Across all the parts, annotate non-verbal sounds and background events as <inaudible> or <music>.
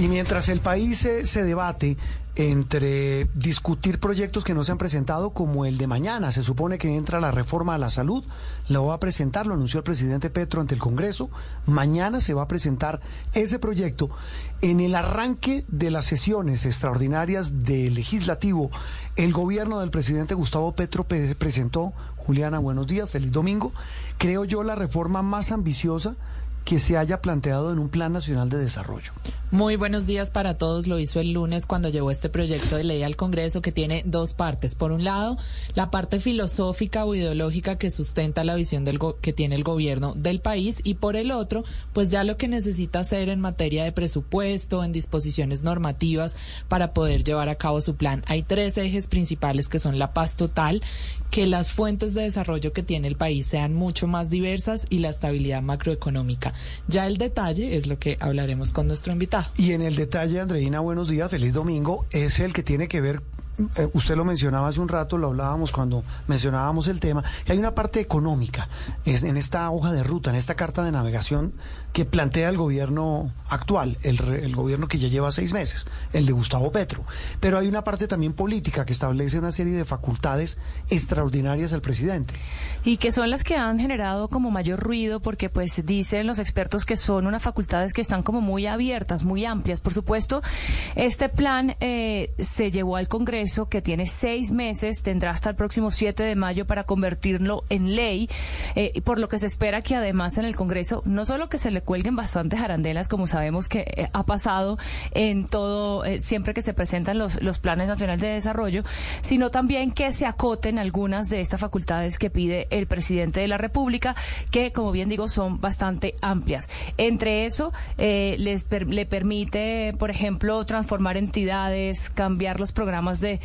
Y mientras el país se, debate entre discutir proyectos que no se han presentado como el de mañana. Se supone que entra la reforma a la salud, lo va a presentar, lo anunció el presidente Petro ante el Congreso. Mañana se va a presentar ese proyecto. En el arranque de las sesiones extraordinarias del legislativo, el gobierno del presidente Gustavo Petro presentó, Juliana, buenos días, feliz domingo, creo yo la reforma más ambiciosa que se haya planteado en un Plan Nacional de Desarrollo. Muy buenos días para todos. Lo hizo el lunes cuando llevó este proyecto de ley al Congreso que tiene dos partes. Por un lado, la parte filosófica o ideológica que sustenta la visión del que tiene el gobierno del país y por el otro, pues ya lo que necesita hacer en materia de presupuesto, en disposiciones normativas para poder llevar a cabo su plan. Hay tres ejes principales que son la paz total, que las fuentes de desarrollo que tiene el país sean mucho más diversas y la estabilidad macroeconómica. Ya el detalle es lo que hablaremos con nuestro invitado. Y en el detalle, Andreina, buenos días, feliz domingo, es el que tiene que ver eh, usted lo mencionaba hace un rato, lo hablábamos cuando mencionábamos el tema, que hay una parte económica es en esta hoja de ruta, en esta carta de navegación que plantea el gobierno actual, el, el, gobierno que ya lleva seis meses, el de Gustavo Petro. Pero hay una parte también política que establece una serie de facultades extraordinarias al presidente. Y que son las que han generado como mayor ruido porque pues dicen los expertos que son unas facultades que están como muy abiertas, muy amplias. Por supuesto, este plan eh, se llevó al Congreso que tiene seis meses, tendrá hasta el próximo 7 de mayo para convertirlo en ley, eh, por lo que se espera que además en el Congreso no solo que se le cuelguen bastantes arandelas, como sabemos que eh, ha pasado en todo, eh, siempre que se presentan los, los planes nacionales de desarrollo, sino también que se acoten algunas de estas facultades que pide el presidente de la República, que como bien digo son bastante amplias. Entre eso, eh, les le permite, por ejemplo, transformar entidades, cambiar los programas de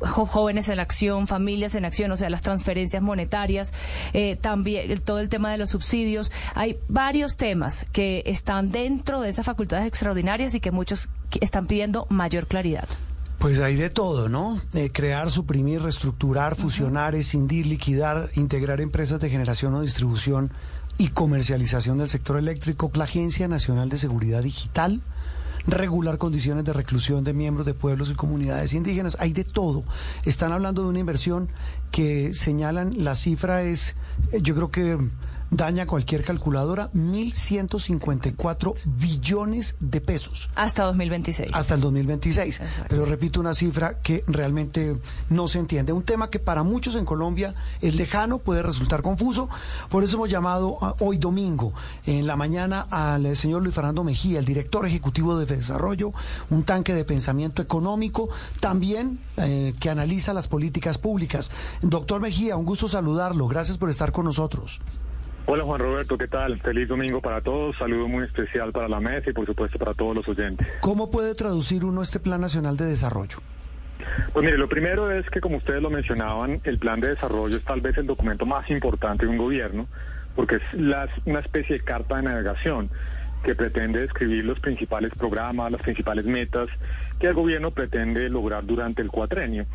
jóvenes en acción, familias en acción, o sea, las transferencias monetarias, eh, también todo el tema de los subsidios. Hay varios temas que están dentro de esas facultades extraordinarias y que muchos están pidiendo mayor claridad. Pues hay de todo, ¿no? Eh, crear, suprimir, reestructurar, fusionar, escindir, liquidar, integrar empresas de generación o distribución y comercialización del sector eléctrico, la Agencia Nacional de Seguridad Digital, regular condiciones de reclusión de miembros de pueblos y comunidades indígenas. Hay de todo. Están hablando de una inversión que señalan, la cifra es, eh, yo creo que daña cualquier calculadora, 1.154 billones de pesos. Hasta 2026. Hasta el 2026. Pero repito una cifra que realmente no se entiende. Un tema que para muchos en Colombia es lejano, puede resultar confuso. Por eso hemos llamado hoy domingo, en la mañana, al señor Luis Fernando Mejía, el director ejecutivo de Desarrollo, un tanque de pensamiento económico, también eh, que analiza las políticas públicas. Doctor Mejía, un gusto saludarlo. Gracias por estar con nosotros. Hola Juan Roberto, ¿qué tal? Feliz domingo para todos, saludo muy especial para la mesa y por supuesto para todos los oyentes. ¿Cómo puede traducir uno este Plan Nacional de Desarrollo? Pues mire, lo primero es que como ustedes lo mencionaban, el plan de desarrollo es tal vez el documento más importante de un gobierno, porque es una especie de carta de navegación que pretende describir los principales programas, las principales metas que el gobierno pretende lograr durante el cuatrenio.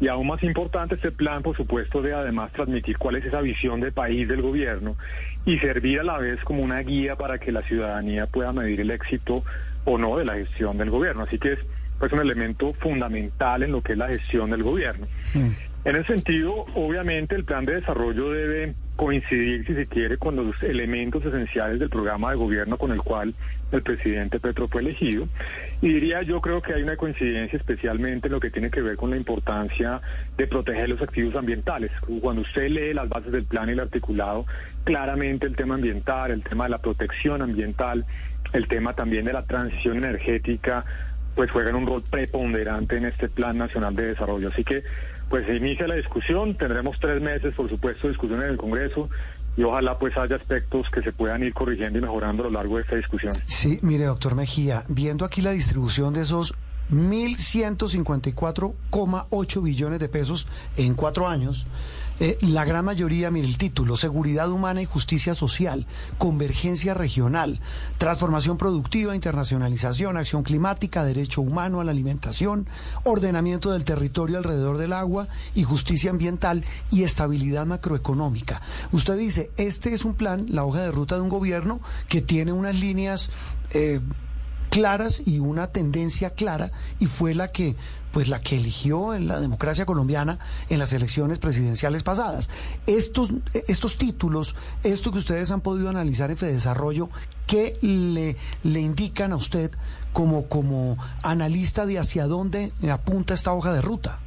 Y aún más importante, este plan, por supuesto, debe además transmitir cuál es esa visión de país del gobierno y servir a la vez como una guía para que la ciudadanía pueda medir el éxito o no de la gestión del gobierno. Así que es pues, un elemento fundamental en lo que es la gestión del gobierno. Mm. En ese sentido, obviamente, el plan de desarrollo debe coincidir, si se quiere, con los elementos esenciales del programa de gobierno con el cual el presidente Petro fue elegido. Y diría yo creo que hay una coincidencia especialmente en lo que tiene que ver con la importancia de proteger los activos ambientales. Cuando usted lee las bases del plan y el articulado, claramente el tema ambiental, el tema de la protección ambiental, el tema también de la transición energética, pues juegan un rol preponderante en este Plan Nacional de Desarrollo. Así que pues se inicia la discusión, tendremos tres meses, por supuesto, de discusión en el Congreso y ojalá pues haya aspectos que se puedan ir corrigiendo y mejorando a lo largo de esta discusión. Sí, mire, doctor Mejía, viendo aquí la distribución de esos 1.154,8 billones de pesos en cuatro años, eh, la gran mayoría, mire el título, Seguridad Humana y Justicia Social, Convergencia Regional, Transformación Productiva, Internacionalización, Acción Climática, Derecho Humano a la Alimentación, Ordenamiento del Territorio alrededor del agua y Justicia Ambiental y Estabilidad Macroeconómica. Usted dice, este es un plan, la hoja de ruta de un gobierno que tiene unas líneas... Eh, claras y una tendencia clara y fue la que pues la que eligió en la democracia colombiana en las elecciones presidenciales pasadas. Estos, estos títulos, esto que ustedes han podido analizar en Fedesarrollo, ¿qué le, le indican a usted como, como analista de hacia dónde apunta esta hoja de ruta?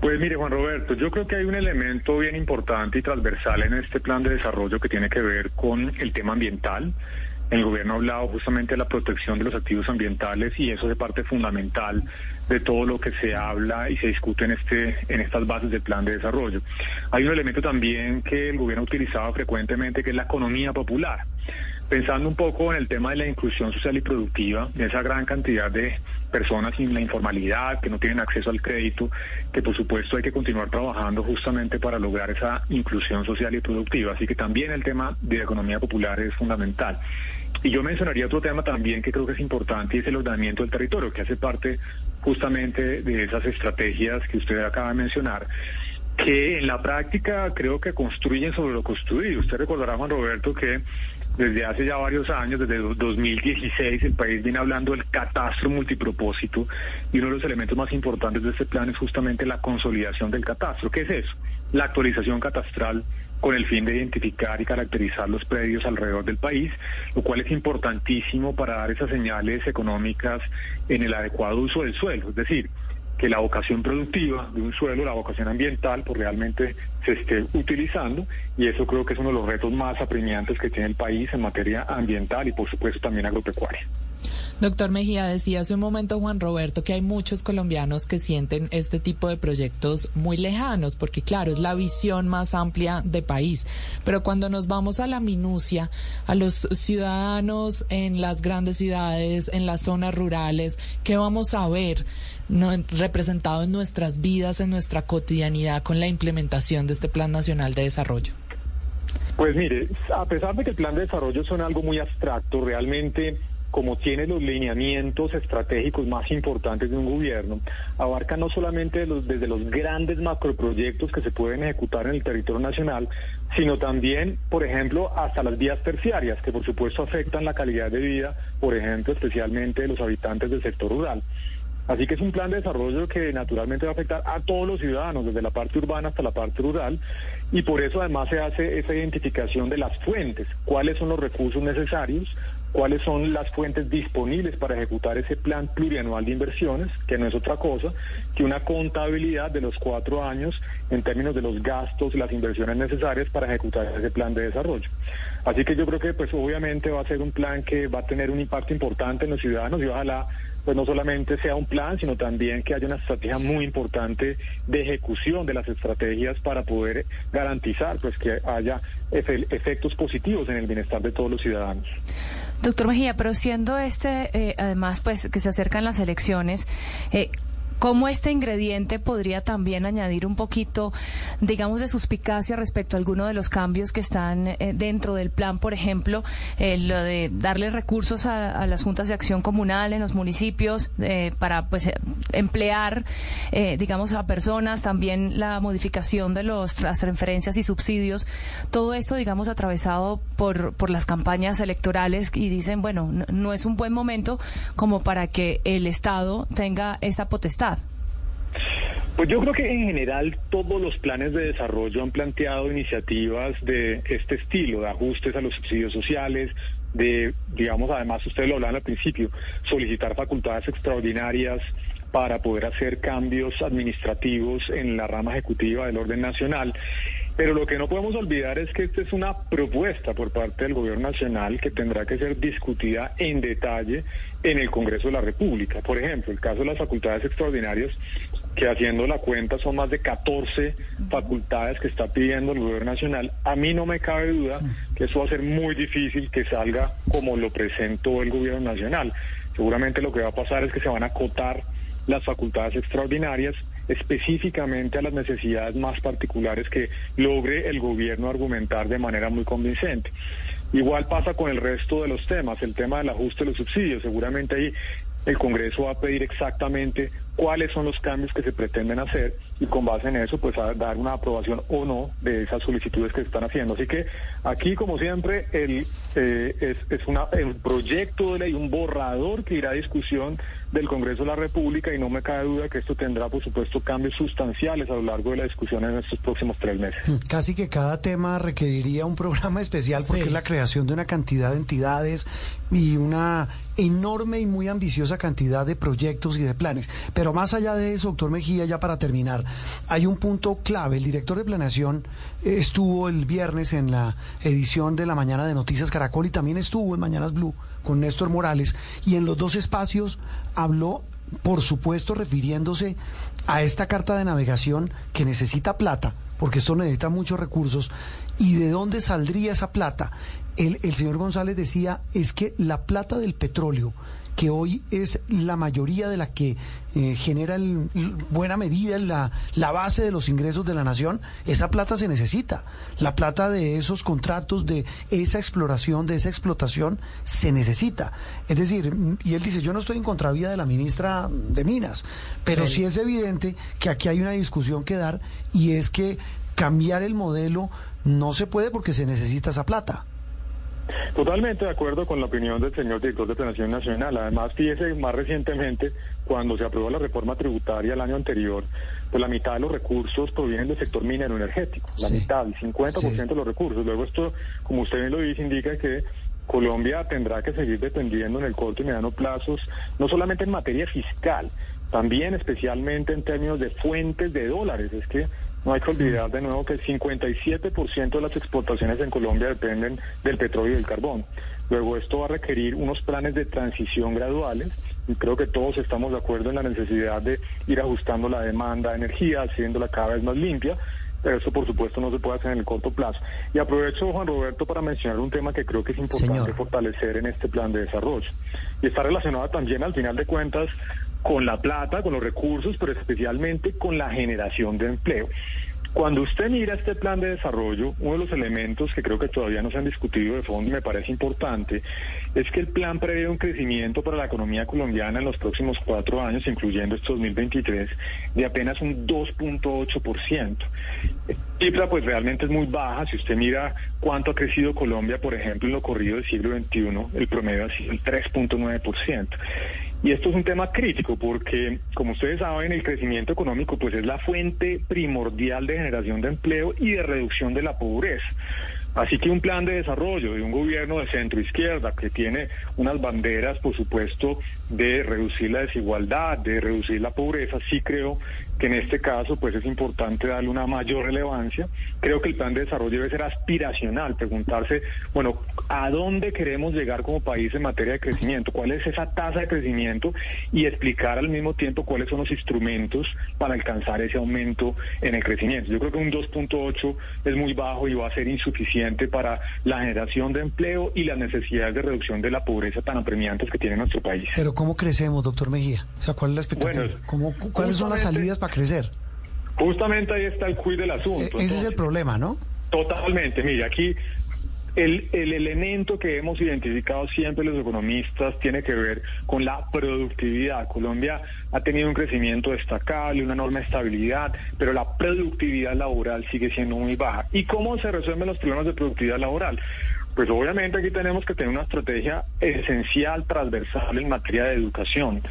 Pues mire, Juan Roberto, yo creo que hay un elemento bien importante y transversal en este plan de desarrollo que tiene que ver con el tema ambiental. El gobierno ha hablado justamente de la protección de los activos ambientales y eso es parte fundamental de todo lo que se habla y se discute en este en estas bases del plan de desarrollo. Hay un elemento también que el gobierno ha utilizado frecuentemente que es la economía popular pensando un poco en el tema de la inclusión social y productiva, de esa gran cantidad de personas sin la informalidad, que no tienen acceso al crédito, que por supuesto hay que continuar trabajando justamente para lograr esa inclusión social y productiva. Así que también el tema de la economía popular es fundamental. Y yo mencionaría otro tema también que creo que es importante y es el ordenamiento del territorio, que hace parte justamente de esas estrategias que usted acaba de mencionar que en la práctica creo que construyen sobre lo construido. Usted recordará, Juan Roberto, que desde hace ya varios años, desde 2016, el país viene hablando del catastro multipropósito y uno de los elementos más importantes de este plan es justamente la consolidación del catastro. ¿Qué es eso? La actualización catastral con el fin de identificar y caracterizar los predios alrededor del país, lo cual es importantísimo para dar esas señales económicas en el adecuado uso del suelo. Es decir, que la vocación productiva de un suelo, la vocación ambiental, pues realmente se esté utilizando y eso creo que es uno de los retos más apremiantes que tiene el país en materia ambiental y por supuesto también agropecuaria. Doctor Mejía, decía hace un momento Juan Roberto que hay muchos colombianos que sienten este tipo de proyectos muy lejanos, porque claro, es la visión más amplia de país. Pero cuando nos vamos a la minucia, a los ciudadanos en las grandes ciudades, en las zonas rurales, ¿qué vamos a ver no, representado en nuestras vidas, en nuestra cotidianidad con la implementación de este Plan Nacional de Desarrollo? Pues mire, a pesar de que el plan de desarrollo son algo muy abstracto, realmente como tiene los lineamientos estratégicos más importantes de un gobierno, abarca no solamente desde los grandes macroproyectos que se pueden ejecutar en el territorio nacional, sino también, por ejemplo, hasta las vías terciarias, que por supuesto afectan la calidad de vida, por ejemplo, especialmente de los habitantes del sector rural. Así que es un plan de desarrollo que naturalmente va a afectar a todos los ciudadanos, desde la parte urbana hasta la parte rural, y por eso además se hace esa identificación de las fuentes, cuáles son los recursos necesarios, cuáles son las fuentes disponibles para ejecutar ese plan plurianual de inversiones, que no es otra cosa que una contabilidad de los cuatro años en términos de los gastos y las inversiones necesarias para ejecutar ese plan de desarrollo. Así que yo creo que pues obviamente va a ser un plan que va a tener un impacto importante en los ciudadanos y ojalá pues no solamente sea un plan, sino también que haya una estrategia muy importante de ejecución de las estrategias para poder garantizar pues que haya efectos positivos en el bienestar de todos los ciudadanos. Doctor Mejía, pero siendo este, eh, además, pues que se acercan las elecciones, eh, ¿Cómo este ingrediente podría también añadir un poquito, digamos, de suspicacia respecto a alguno de los cambios que están eh, dentro del plan? Por ejemplo, eh, lo de darle recursos a, las juntas de acción comunal en los municipios eh, para pues emplear, digamos, a personas, también la modificación de los, las transferencias y subsidios. Todo esto, digamos, atravesado por, por las campañas electorales y dicen, bueno, no es un buen momento como para que el Estado tenga esa potestad. Pues yo creo que en general todos los planes de desarrollo han planteado iniciativas de este estilo, de ajustes a los subsidios sociales, de, digamos, además ustedes lo hablaban al principio, solicitar facultades extraordinarias para poder hacer cambios administrativos en la rama ejecutiva del orden nacional. Pero lo que no podemos olvidar es que esta es una propuesta por parte del Gobierno Nacional que tendrá que ser discutida en detalle en el Congreso de la República. Por ejemplo, el caso de las facultades extraordinarias, que haciendo la cuenta son más de 14 facultades que está pidiendo el Gobierno Nacional. A mí no me cabe duda que eso va a ser muy difícil que salga como lo presentó el Gobierno Nacional. Seguramente lo que va a pasar es que se van a acotar las facultades extraordinarias específicamente a las necesidades más particulares que logre el gobierno argumentar de manera muy convincente. Igual pasa con el resto de los temas, el tema del ajuste de los subsidios. Seguramente ahí el Congreso va a pedir exactamente cuáles son los cambios que se pretenden hacer y con base en eso pues a dar una aprobación o no de esas solicitudes que se están haciendo. Así que aquí como siempre el, eh, es, es una, un proyecto de ley, un borrador que irá a discusión del Congreso de la República y no me cabe duda que esto tendrá por supuesto cambios sustanciales a lo largo de la discusión en estos próximos tres meses. Hmm, casi que cada tema requeriría un programa especial porque es la creación de una cantidad de entidades y una enorme y muy ambiciosa cantidad de proyectos y de planes. Pero más allá de eso, doctor Mejía, ya para terminar, hay un punto clave. El director de planeación eh, estuvo el viernes en la edición de la mañana de Noticias Caracol y también estuvo en Mañanas Blue con Néstor Morales y en los dos espacios habló por supuesto refiriéndose a esta carta de navegación que necesita plata, porque esto necesita muchos recursos, y de dónde saldría esa plata. El, el señor González decía, es que la plata del petróleo que hoy es la mayoría de la que eh, genera en buena medida la, la base de los ingresos de la nación, esa plata se necesita. La plata de esos contratos, de esa exploración, de esa explotación, se necesita. Es decir, y él dice, yo no estoy en contravía de la ministra de Minas, pero sí es evidente que aquí hay una discusión que dar y es que cambiar el modelo no se puede porque se necesita esa plata. Totalmente de acuerdo con la opinión del señor director de Planación Nacional. Además, fíjese, más recientemente, cuando se aprobó la reforma tributaria el año anterior, pues la mitad de los recursos provienen del sector minero energético. La mitad, el 50% de los recursos. Luego esto, como usted bien lo dice, indica que Colombia tendrá que seguir dependiendo en el corto y mediano plazos, no solamente en materia fiscal, también especialmente en términos de fuentes de dólares. Es que no hay que olvidar de nuevo que el 57% de las exportaciones en Colombia dependen del petróleo y del carbón. Luego esto va a requerir unos planes de transición graduales y creo que todos estamos de acuerdo en la necesidad de ir ajustando la demanda de energía, haciéndola cada vez más limpia, pero eso por supuesto no se puede hacer en el corto plazo. Y aprovecho, Juan Roberto, para mencionar un tema que creo que es importante fortalecer en este plan de desarrollo. Y está relacionado también, al final de cuentas, con la plata, con los recursos, pero especialmente con la generación de empleo. Cuando usted mira este plan de desarrollo, uno de los elementos que creo que todavía no se han discutido de fondo y me parece importante es que el plan prevé un crecimiento para la economía colombiana en los próximos cuatro años, incluyendo este 2023, de apenas un 2.8%. Cifra pues realmente es muy baja. Si usted mira cuánto ha crecido Colombia, por ejemplo, en lo corrido del siglo XXI, el promedio ha sido el 3.9%. Y esto es un tema crítico porque, como ustedes saben, el crecimiento económico pues es la fuente primordial de generación de empleo y de reducción de la pobreza. Así que un plan de desarrollo de un gobierno de centro izquierda que tiene unas banderas, por supuesto, de reducir la desigualdad, de reducir la pobreza, sí creo que en este caso pues es importante darle una mayor relevancia. Creo que el plan de desarrollo debe ser aspiracional, preguntarse, bueno, ¿a dónde queremos llegar como país en materia de crecimiento? ¿Cuál es esa tasa de crecimiento? Y explicar al mismo tiempo cuáles son los instrumentos para alcanzar ese aumento en el crecimiento. Yo creo que un 2.8 es muy bajo y va a ser insuficiente para la generación de empleo y las necesidades de reducción de la pobreza tan apremiantes que tiene nuestro país. Pero ¿cómo crecemos, doctor Mejía? O sea, ¿cuál es la expectativa? ¿Cuáles son las salidas para crecer? Justamente ahí está el cuid del asunto. E-, ese es el problema, ¿no? Totalmente. Mire, aquí el, el, elemento que hemos identificado siempre los economistas tiene que ver con la productividad. Colombia ha tenido un crecimiento destacable, una enorme estabilidad, pero la productividad laboral sigue siendo muy baja. ¿Y cómo se resuelven los problemas de productividad laboral? Pues obviamente aquí tenemos que tener una estrategia esencial, transversal en materia de educación.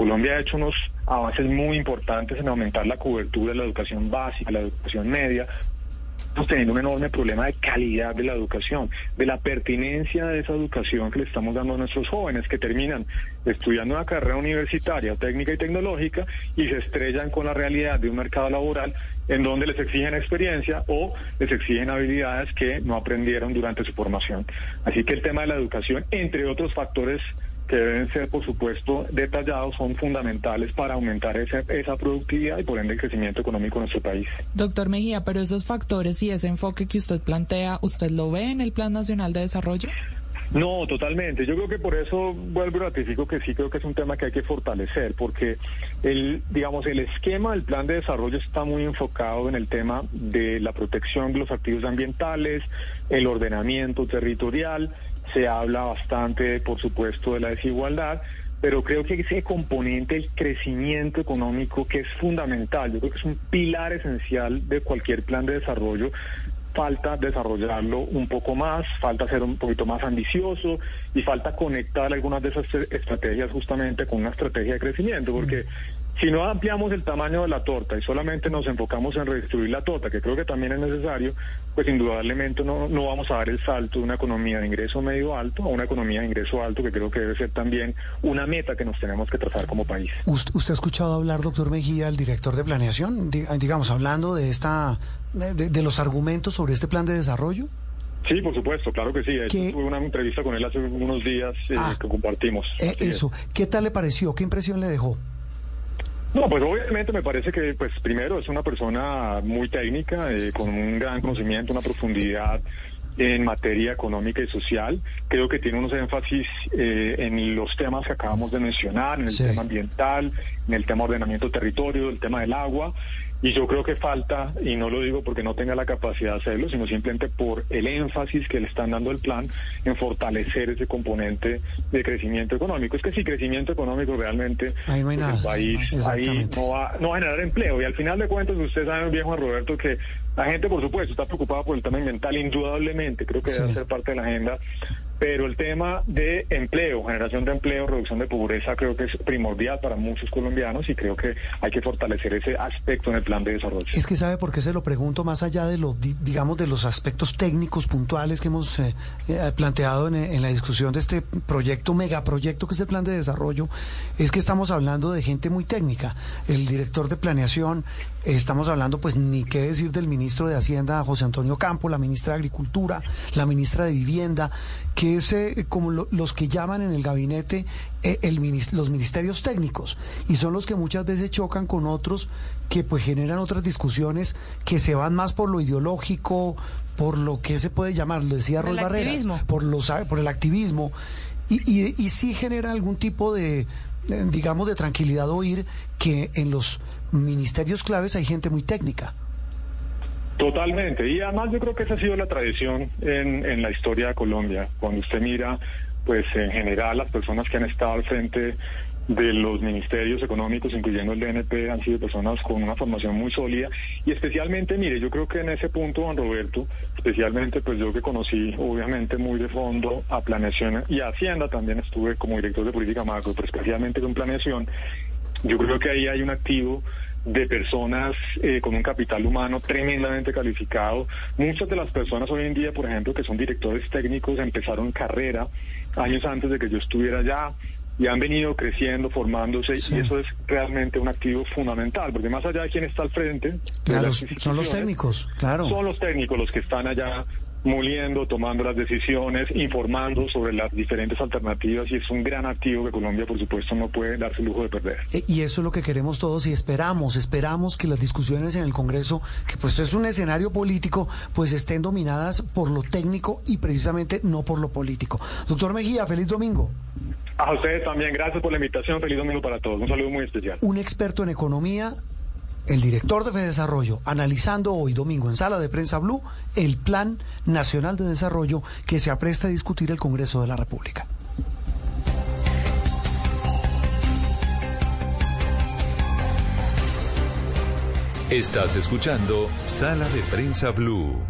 Colombia ha hecho unos avances muy importantes en aumentar la cobertura de la educación básica, la educación media, estamos teniendo un enorme problema de calidad de la educación, de la pertinencia de esa educación que le estamos dando a nuestros jóvenes que terminan estudiando una carrera universitaria, técnica y tecnológica y se estrellan con la realidad de un mercado laboral en donde les exigen experiencia o les exigen habilidades que no aprendieron durante su formación. Así que el tema de la educación, entre otros factores que deben ser, por supuesto, detallados, son fundamentales para aumentar esa, esa productividad y por ende el crecimiento económico en nuestro país. Doctor Mejía, pero esos factores y ese enfoque que usted plantea, ¿usted lo ve en el Plan Nacional de Desarrollo? No, totalmente. Yo creo que por eso vuelvo y ratifico que sí creo que es un tema que hay que fortalecer, porque el, digamos, el esquema del plan de desarrollo está muy enfocado en el tema de la protección de los activos ambientales, el ordenamiento territorial, se habla bastante, por supuesto, de la desigualdad, pero creo que ese componente, el crecimiento económico, que es fundamental, yo creo que es un pilar esencial de cualquier plan de desarrollo, falta desarrollarlo un poco más, falta ser un poquito más ambicioso y falta conectar algunas de esas estrategias justamente con una estrategia de crecimiento, porque si no ampliamos el tamaño de la torta y solamente nos enfocamos en redistribuir la torta, que creo que también es necesario, pues indudablemente no, no vamos a dar el salto de una economía de ingreso medio alto a una economía de ingreso alto, que creo que debe ser también una meta que nos tenemos que trazar como país. ¿Usted ha escuchado hablar, doctor Mejía, el director de planeación, digamos, hablando de, esta, de, los argumentos sobre este plan de desarrollo? Sí, por supuesto, claro que sí. Tuve una entrevista con él hace unos días eh, ah. que compartimos. Eh, eso, ¿qué tal le pareció? ¿Qué impresión le dejó? No, pues obviamente me parece que, pues primero es una persona muy técnica, eh, con un gran conocimiento, una profundidad en materia económica y social. Creo que tiene unos énfasis eh, en los temas que acabamos de mencionar, en el tema ambiental, en el tema ordenamiento territorio, el tema del agua. Y yo creo que falta, y no lo digo porque no tenga la capacidad de hacerlo, sino simplemente por el énfasis que le están dando el plan en fortalecer ese componente de crecimiento económico. Es que si crecimiento económico realmente ahí no pues el país ahí no va, no va a generar empleo. Y al final de cuentas, usted sabe, viejo Roberto, que la gente, por supuesto, está preocupada por el tema ambiental, indudablemente, creo que debe ser parte de la agenda, pero el tema de empleo, generación de empleo, reducción de pobreza, creo que es primordial para muchos colombianos y creo que hay que fortalecer ese aspecto en el plan de desarrollo. Es que sabe por qué se lo pregunto más allá de los, digamos, de los aspectos técnicos puntuales que hemos eh, eh, planteado en, en, la discusión de este proyecto, megaproyecto que es el plan de desarrollo, es que estamos hablando de gente muy técnica. El director de planeación, Estamos hablando, pues, ni qué decir del ministro de Hacienda, José Antonio Campo, la ministra de Agricultura, la ministra de Vivienda, que es eh, como los que llaman en el gabinete eh, el, los ministerios técnicos, y son los que muchas veces chocan con otros que pues generan otras discusiones que se van más por lo ideológico, por lo que se puede llamar, lo decía Roy Barreras, por, los, por el activismo, y, y, y sí genera algún tipo de, digamos, de tranquilidad oír que en los ministerios claves hay gente muy técnica. Totalmente. Y además yo creo que esa ha sido la tradición en, en la historia de Colombia. Cuando usted mira, pues en general las personas que han estado al frente de los ministerios económicos, incluyendo el DNP, han sido personas con una formación muy sólida y especialmente, mire, yo creo que en ese punto, don Roberto, especialmente pues yo que conocí obviamente muy de fondo a planeación y a Hacienda, también estuve como director de política macro, pero especialmente con planeación, yo creo que ahí hay un activo de personas eh, con un capital humano tremendamente calificado. Muchas de las personas hoy en día, por ejemplo, que son directores técnicos, empezaron carrera años antes de que yo estuviera allá y han venido creciendo, formándose, y eso es realmente un activo fundamental, porque más allá de quién está al frente, claro, son los técnicos, claro. Son los técnicos los que están allá moliendo, tomando las decisiones, informando sobre las diferentes alternativas y es un gran activo que Colombia, por supuesto, no puede darse el lujo de perder. Eh, y eso es lo que queremos todos y esperamos, esperamos que las discusiones en el Congreso, que pues es un escenario político, pues estén dominadas por lo técnico y precisamente no por lo político. Doctor Mejía, feliz domingo. A ustedes también, gracias por la invitación, feliz domingo para todos, un saludo muy especial. Un experto en economía el director de Desarrollo, analizando hoy domingo en Sala de Prensa Blue el Plan Nacional de Desarrollo que se apresta a discutir el Congreso de la República. Estás escuchando Sala de Prensa Blue.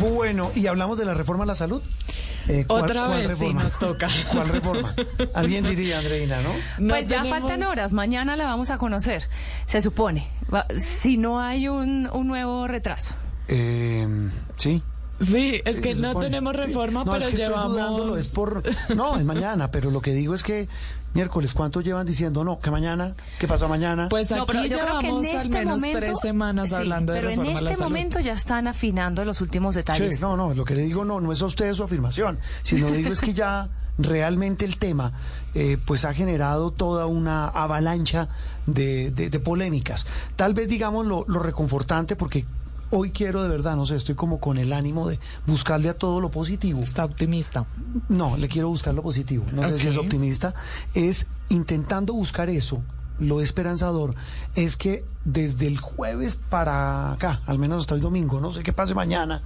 Bueno, y hablamos de la reforma a la salud. Eh, Otra vez sí nos toca. <laughs> ¿Cuál reforma? <laughs> Alguien diría, Andreina, ¿no? Pues ya faltan horas, mañana la vamos a conocer, se supone, si no hay un, nuevo retraso. Eh, sí. Sí, es que no tenemos reforma, no, pero es que llevamos... es por... No, es mañana, pero lo que digo es que miércoles, ¿cuánto llevan diciendo no? Que mañana, ¿qué pasa mañana? Pues aquí No, pero yo creo que en al este menos momento, tres semanas sí, hablando de pero en a la este salud. momento ya están afinando los últimos detalles. Sí, no, no, lo que le digo no, no es a usted su afirmación, sino digo es que ya realmente el tema eh, pues ha generado toda una avalancha de, de- de polémicas. Tal vez digamos lo, lo reconfortante porque hoy quiero de verdad, no sé, estoy como con el ánimo de buscarle a todo lo positivo. Está optimista. No, le quiero buscar lo positivo. No sé si es optimista. Es intentando buscar eso. Lo esperanzador es que desde el jueves para acá, al menos hasta el domingo, no sé qué pase mañana,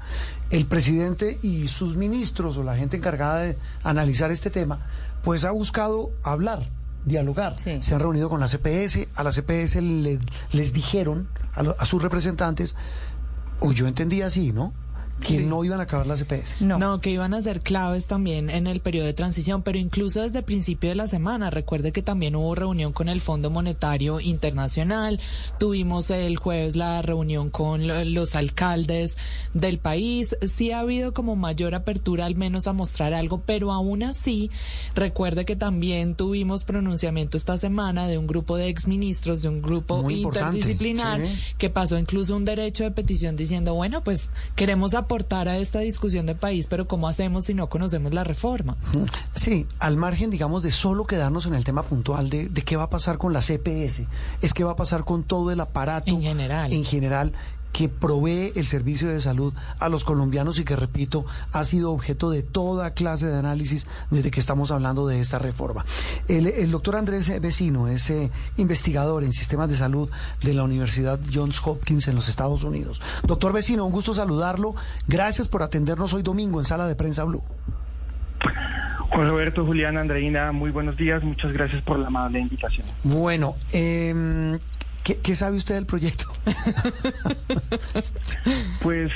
el presidente y sus ministros o la gente encargada de analizar este tema, pues ha buscado hablar, dialogar. Sí. Se han reunido con la CPS, a la CPS le- les dijeron a, lo- a sus representantes, o yo entendía así, ¿no? Que Sí. no iban a acabar la CPS. No. No, que iban a ser claves también en el periodo de transición, pero incluso desde el principio de la semana. Recuerde que también hubo reunión con el Fondo Monetario Internacional. Tuvimos el jueves la reunión con lo- los alcaldes del país. Sí ha habido como mayor apertura al menos a mostrar algo, pero aún así, recuerde que también tuvimos pronunciamiento esta semana de un grupo de exministros, de un grupo Muy importante, interdisciplinar sí. que pasó incluso un derecho de petición diciendo, bueno, pues queremos aportar a esta discusión de país, pero ¿cómo hacemos si no conocemos la reforma? Sí, al margen, digamos, de solo quedarnos en el tema puntual de, de qué va a pasar con la CPS, es qué va a pasar con todo el aparato En general. en general que provee el servicio de salud a los colombianos y que, repito, ha sido objeto de toda clase de análisis desde que estamos hablando de esta reforma. El, el doctor Andrés Vecino es eh, investigador en sistemas de salud de la Universidad Johns Hopkins en los Estados Unidos. Doctor Vecino, un gusto saludarlo. Gracias por atendernos hoy domingo en Sala de Prensa Blue. Juan Roberto, Julián, Andreina, muy buenos días. Muchas gracias por la amable invitación. Bueno, em, ¿qué, qué sabe usted del proyecto? <laughs> Pues,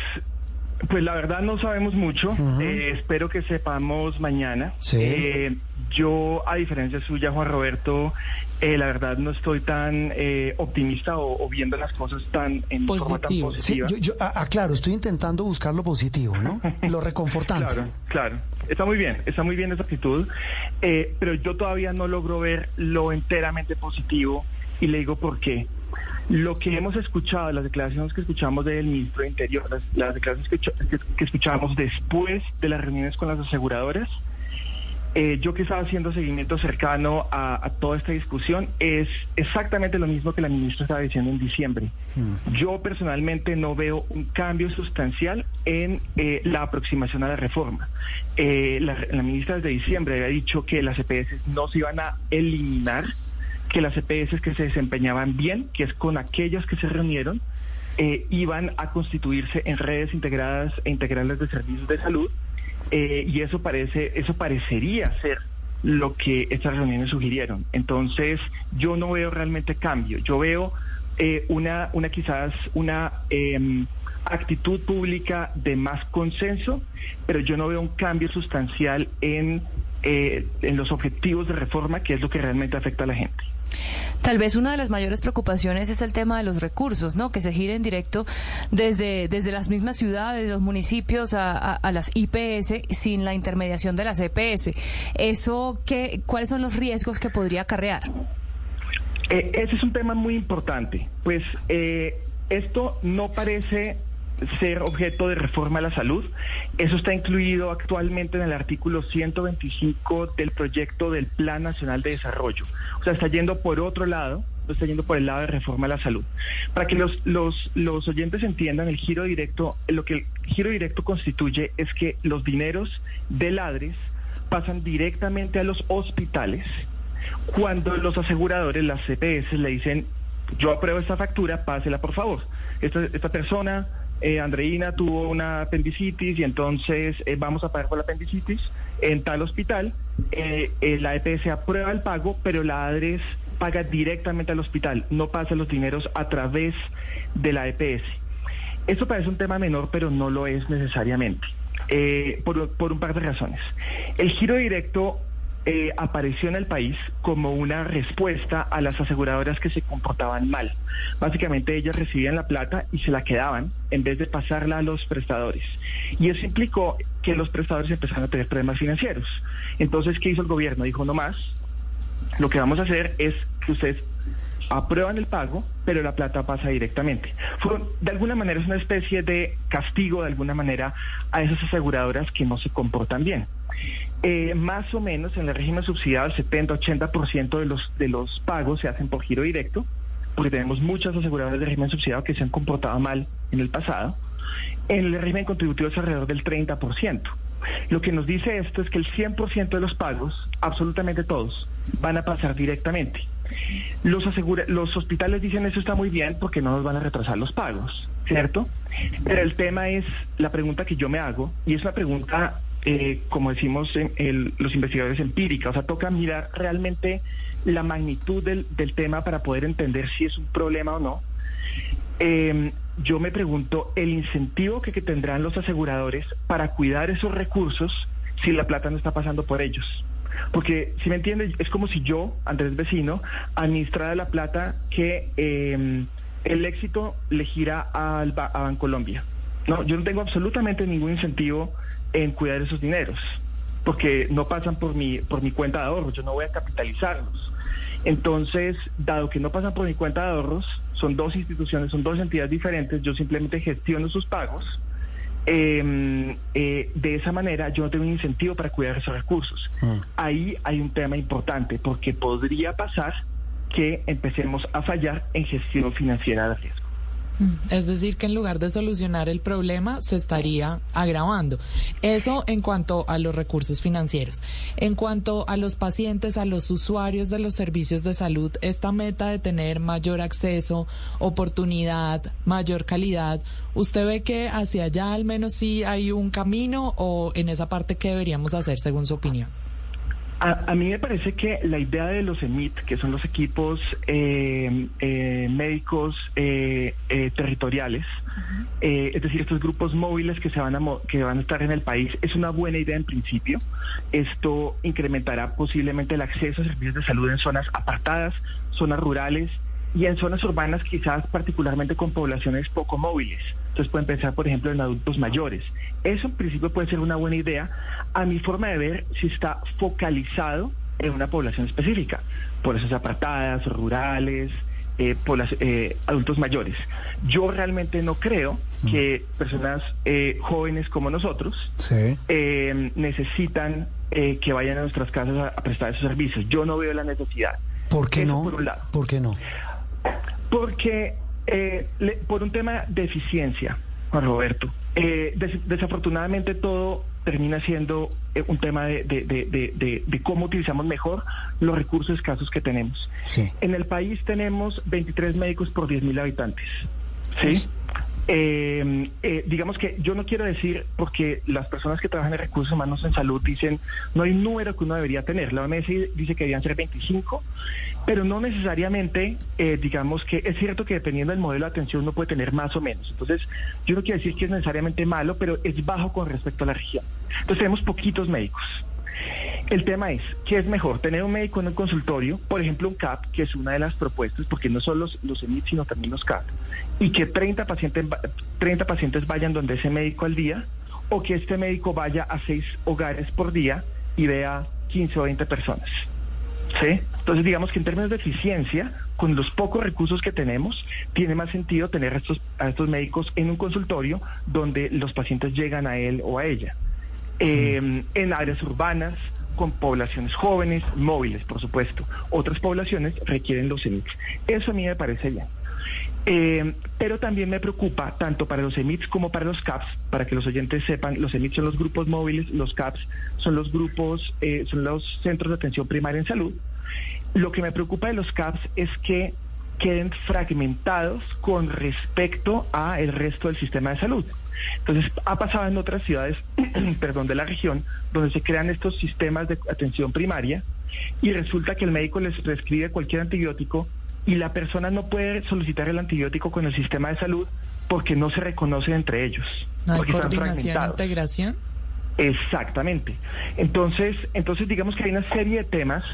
pues la verdad no sabemos mucho. Eh, espero que sepamos mañana. Sí. Eh, yo, a diferencia suya, Juan Roberto, eh, la verdad no estoy tan eh, optimista o, o viendo las cosas tan en forma tan Positivo. Sí, positiva. yo, yo- ah, ah, claro, estoy intentando buscar lo positivo, ¿no? <laughs> Lo reconfortante. Claro, claro. Está muy bien, está muy bien esa actitud, eh, pero yo todavía no logro ver lo enteramente positivo y le digo por qué. Lo que hemos escuchado, las declaraciones que escuchamos del ministro de Interior, las, las declaraciones que, que, que escuchamos después de las reuniones con las aseguradoras, eh, yo que estaba haciendo seguimiento cercano a, a toda esta discusión, es exactamente lo mismo que la ministra estaba diciendo en diciembre. Yo personalmente no veo un cambio sustancial en eh, la aproximación a la reforma. Eh, la, la ministra desde diciembre había dicho que las EPS no se iban a eliminar, que las EPS que se desempeñaban bien, que es con aquellas que se reunieron, eh, iban a constituirse en redes integradas e integrales de servicios de salud eh, y eso parece, eso parecería ser lo que estas reuniones sugirieron. Entonces, yo no veo realmente cambio. Yo veo eh, una, una quizás una em, actitud pública de más consenso, pero yo no veo un cambio sustancial en, eh, en los objetivos de reforma, que es lo que realmente afecta a la gente. Tal vez una de las mayores preocupaciones es el tema de los recursos, ¿no? Que se giren directo desde, desde las mismas ciudades, los municipios a, a- a las IPS sin la intermediación de las EPS. Eso, ¿qué, ¿cuáles son los riesgos que podría acarrear? Eh, ese es un tema muy importante, pues eh, esto no parece ser objeto de reforma a la salud. Eso está incluido actualmente en el artículo 125 del proyecto del Plan Nacional de Desarrollo. O sea, está yendo por otro lado, está yendo por el lado de reforma a la salud. Para que los, los, los oyentes entiendan, el giro directo, lo que el giro directo constituye es que los dineros de ladres pasan directamente a los hospitales cuando los aseguradores, las CPS, le dicen, yo apruebo esta factura, pásela por favor. Esta, esta persona, eh, Andreina, tuvo una apendicitis y entonces eh, vamos a pagar por la apendicitis en tal hospital. Eh, eh, la EPS aprueba el pago, pero la ADRES paga directamente al hospital, no pasa los dineros a través de la EPS. Esto parece un tema menor, pero no lo es necesariamente, por un par de razones. El giro directo eh, apareció en el país como una respuesta a las aseguradoras que se comportaban mal. Básicamente ellas recibían la plata y se la quedaban en vez de pasarla a los prestadores. Y eso implicó que los prestadores empezaron a tener problemas financieros. Entonces, ¿qué hizo el gobierno? Dijo, no más, lo que vamos a hacer es que ustedes aprueban el pago, pero la plata pasa directamente. de alguna manera es una especie de castigo, de alguna manera, a esas aseguradoras que no se comportan bien. Eh, más o menos en el régimen subsidiado, el 70-80% de los, de los pagos se hacen por giro directo, porque tenemos muchas aseguradoras de régimen subsidiado que se han comportado mal en el pasado. En el régimen contributivo es alrededor del 30%. Lo que nos dice esto es que el 100% de los pagos, absolutamente todos, van a pasar directamente. Los, los hospitales dicen eso está muy bien porque no nos van a retrasar los pagos, ¿cierto? Pero el tema es la pregunta que yo me hago, y es una pregunta, eh, como decimos los investigadores empírica, o sea, toca mirar realmente la magnitud del, tema para poder entender si es un problema o no. Eh, yo me pregunto el incentivo que, tendrán los aseguradores para cuidar esos recursos si la plata no está pasando por ellos. Porque, si me entiendes, es como si yo, Andrés Vecino, administrara la plata que em, el éxito le gira al, a Bancolombia. No, yo no tengo absolutamente ningún incentivo en cuidar esos dineros, porque no pasan por mi, por mi cuenta de ahorro, yo no voy a capitalizarlos. Entonces, dado que no pasan por mi cuenta de ahorros, son dos instituciones, son dos entidades diferentes, yo simplemente gestiono sus pagos. Em, eh, de esa manera yo no tengo un incentivo para cuidar esos recursos. Mm. Ahí hay un tema importante porque podría pasar que empecemos a fallar en gestión financiera de riesgo. Mm, es decir, que en lugar de solucionar el problema, se estaría agravando. Eso en cuanto a los recursos financieros. En cuanto a los pacientes, a los usuarios de los servicios de salud, esta meta de tener mayor acceso, oportunidad, mayor calidad, ¿usted ve que hacia allá al menos sí hay un camino o en esa parte qué deberíamos hacer según su opinión? A, mí me parece que la idea de los EMIT, que son los equipos eh, eh, médicos eh, territoriales, es decir, estos grupos móviles que se van a que van a estar en el país, es una buena idea en principio. Esto incrementará posiblemente el acceso a servicios de salud en zonas apartadas, zonas rurales y en zonas urbanas quizás particularmente con poblaciones poco móviles. Entonces pueden pensar, por ejemplo, en adultos mayores. Eso en principio puede ser una buena idea. A mi forma de ver, si está focalizado en una población específica, poblaciones apartadas, rurales, eh, eh, adultos mayores. Yo realmente no creo mm. que personas eh, jóvenes como nosotros eh, necesitan que vayan a nuestras casas a, prestar esos servicios. Yo no veo la necesidad. ¿Por qué no? Por, un lado. ¿Por qué no? Porque eh, por un tema de eficiencia, Juan Roberto, eh, desafortunadamente todo termina siendo eh, un tema de, cómo utilizamos mejor los recursos escasos que tenemos. En el país tenemos 23 médicos por 10.000 habitantes. ¿sí? Eh, eh, digamos que yo no quiero decir, porque las personas que trabajan en recursos humanos en salud dicen, no hay un número que uno debería tener. La OMS dice que deberían ser 25, pero no necesariamente, eh, digamos que es cierto que dependiendo del modelo de atención uno puede tener más o menos. Entonces, yo no quiero decir que es necesariamente malo, pero es bajo con respecto a la región. Entonces, tenemos poquitos médicos. El tema es, ¿qué es mejor? Tener un médico en el consultorio, por ejemplo un CAP, que es una de las propuestas, porque no solo los, los EMIT, sino también los CAP, y que 30 pacientes, 30 pacientes vayan donde ese médico al día, o que este médico vaya a seis hogares por día y vea 15 o 20 personas. ¿Sí? Entonces, digamos que en términos de eficiencia, con los pocos recursos que tenemos, tiene más sentido tener a estos, a estos médicos en un consultorio donde los pacientes llegan a él o a ella. Eh, en áreas urbanas, con poblaciones jóvenes, móviles, por supuesto. Otras poblaciones requieren los EMITs. Eso a mí me parece bien. Eh, pero también me preocupa, tanto para los EMITs como para los CAPS, para que los oyentes sepan, los EMITs son los grupos móviles, los CAPS son los grupos, eh, son los centros de atención primaria en salud. Lo que me preocupa de los CAPS es que queden fragmentados con respecto a el resto del sistema de salud. Entonces, ha pasado en otras ciudades, <clears throat> perdón, de la región, donde se crean estos sistemas de atención primaria y resulta que el médico les prescribe cualquier antibiótico y la persona no puede solicitar el antibiótico con el sistema de salud porque no se reconoce entre ellos. ¿No hay coordinación e integración? Exactamente. Entonces, entonces digamos que hay una serie de temas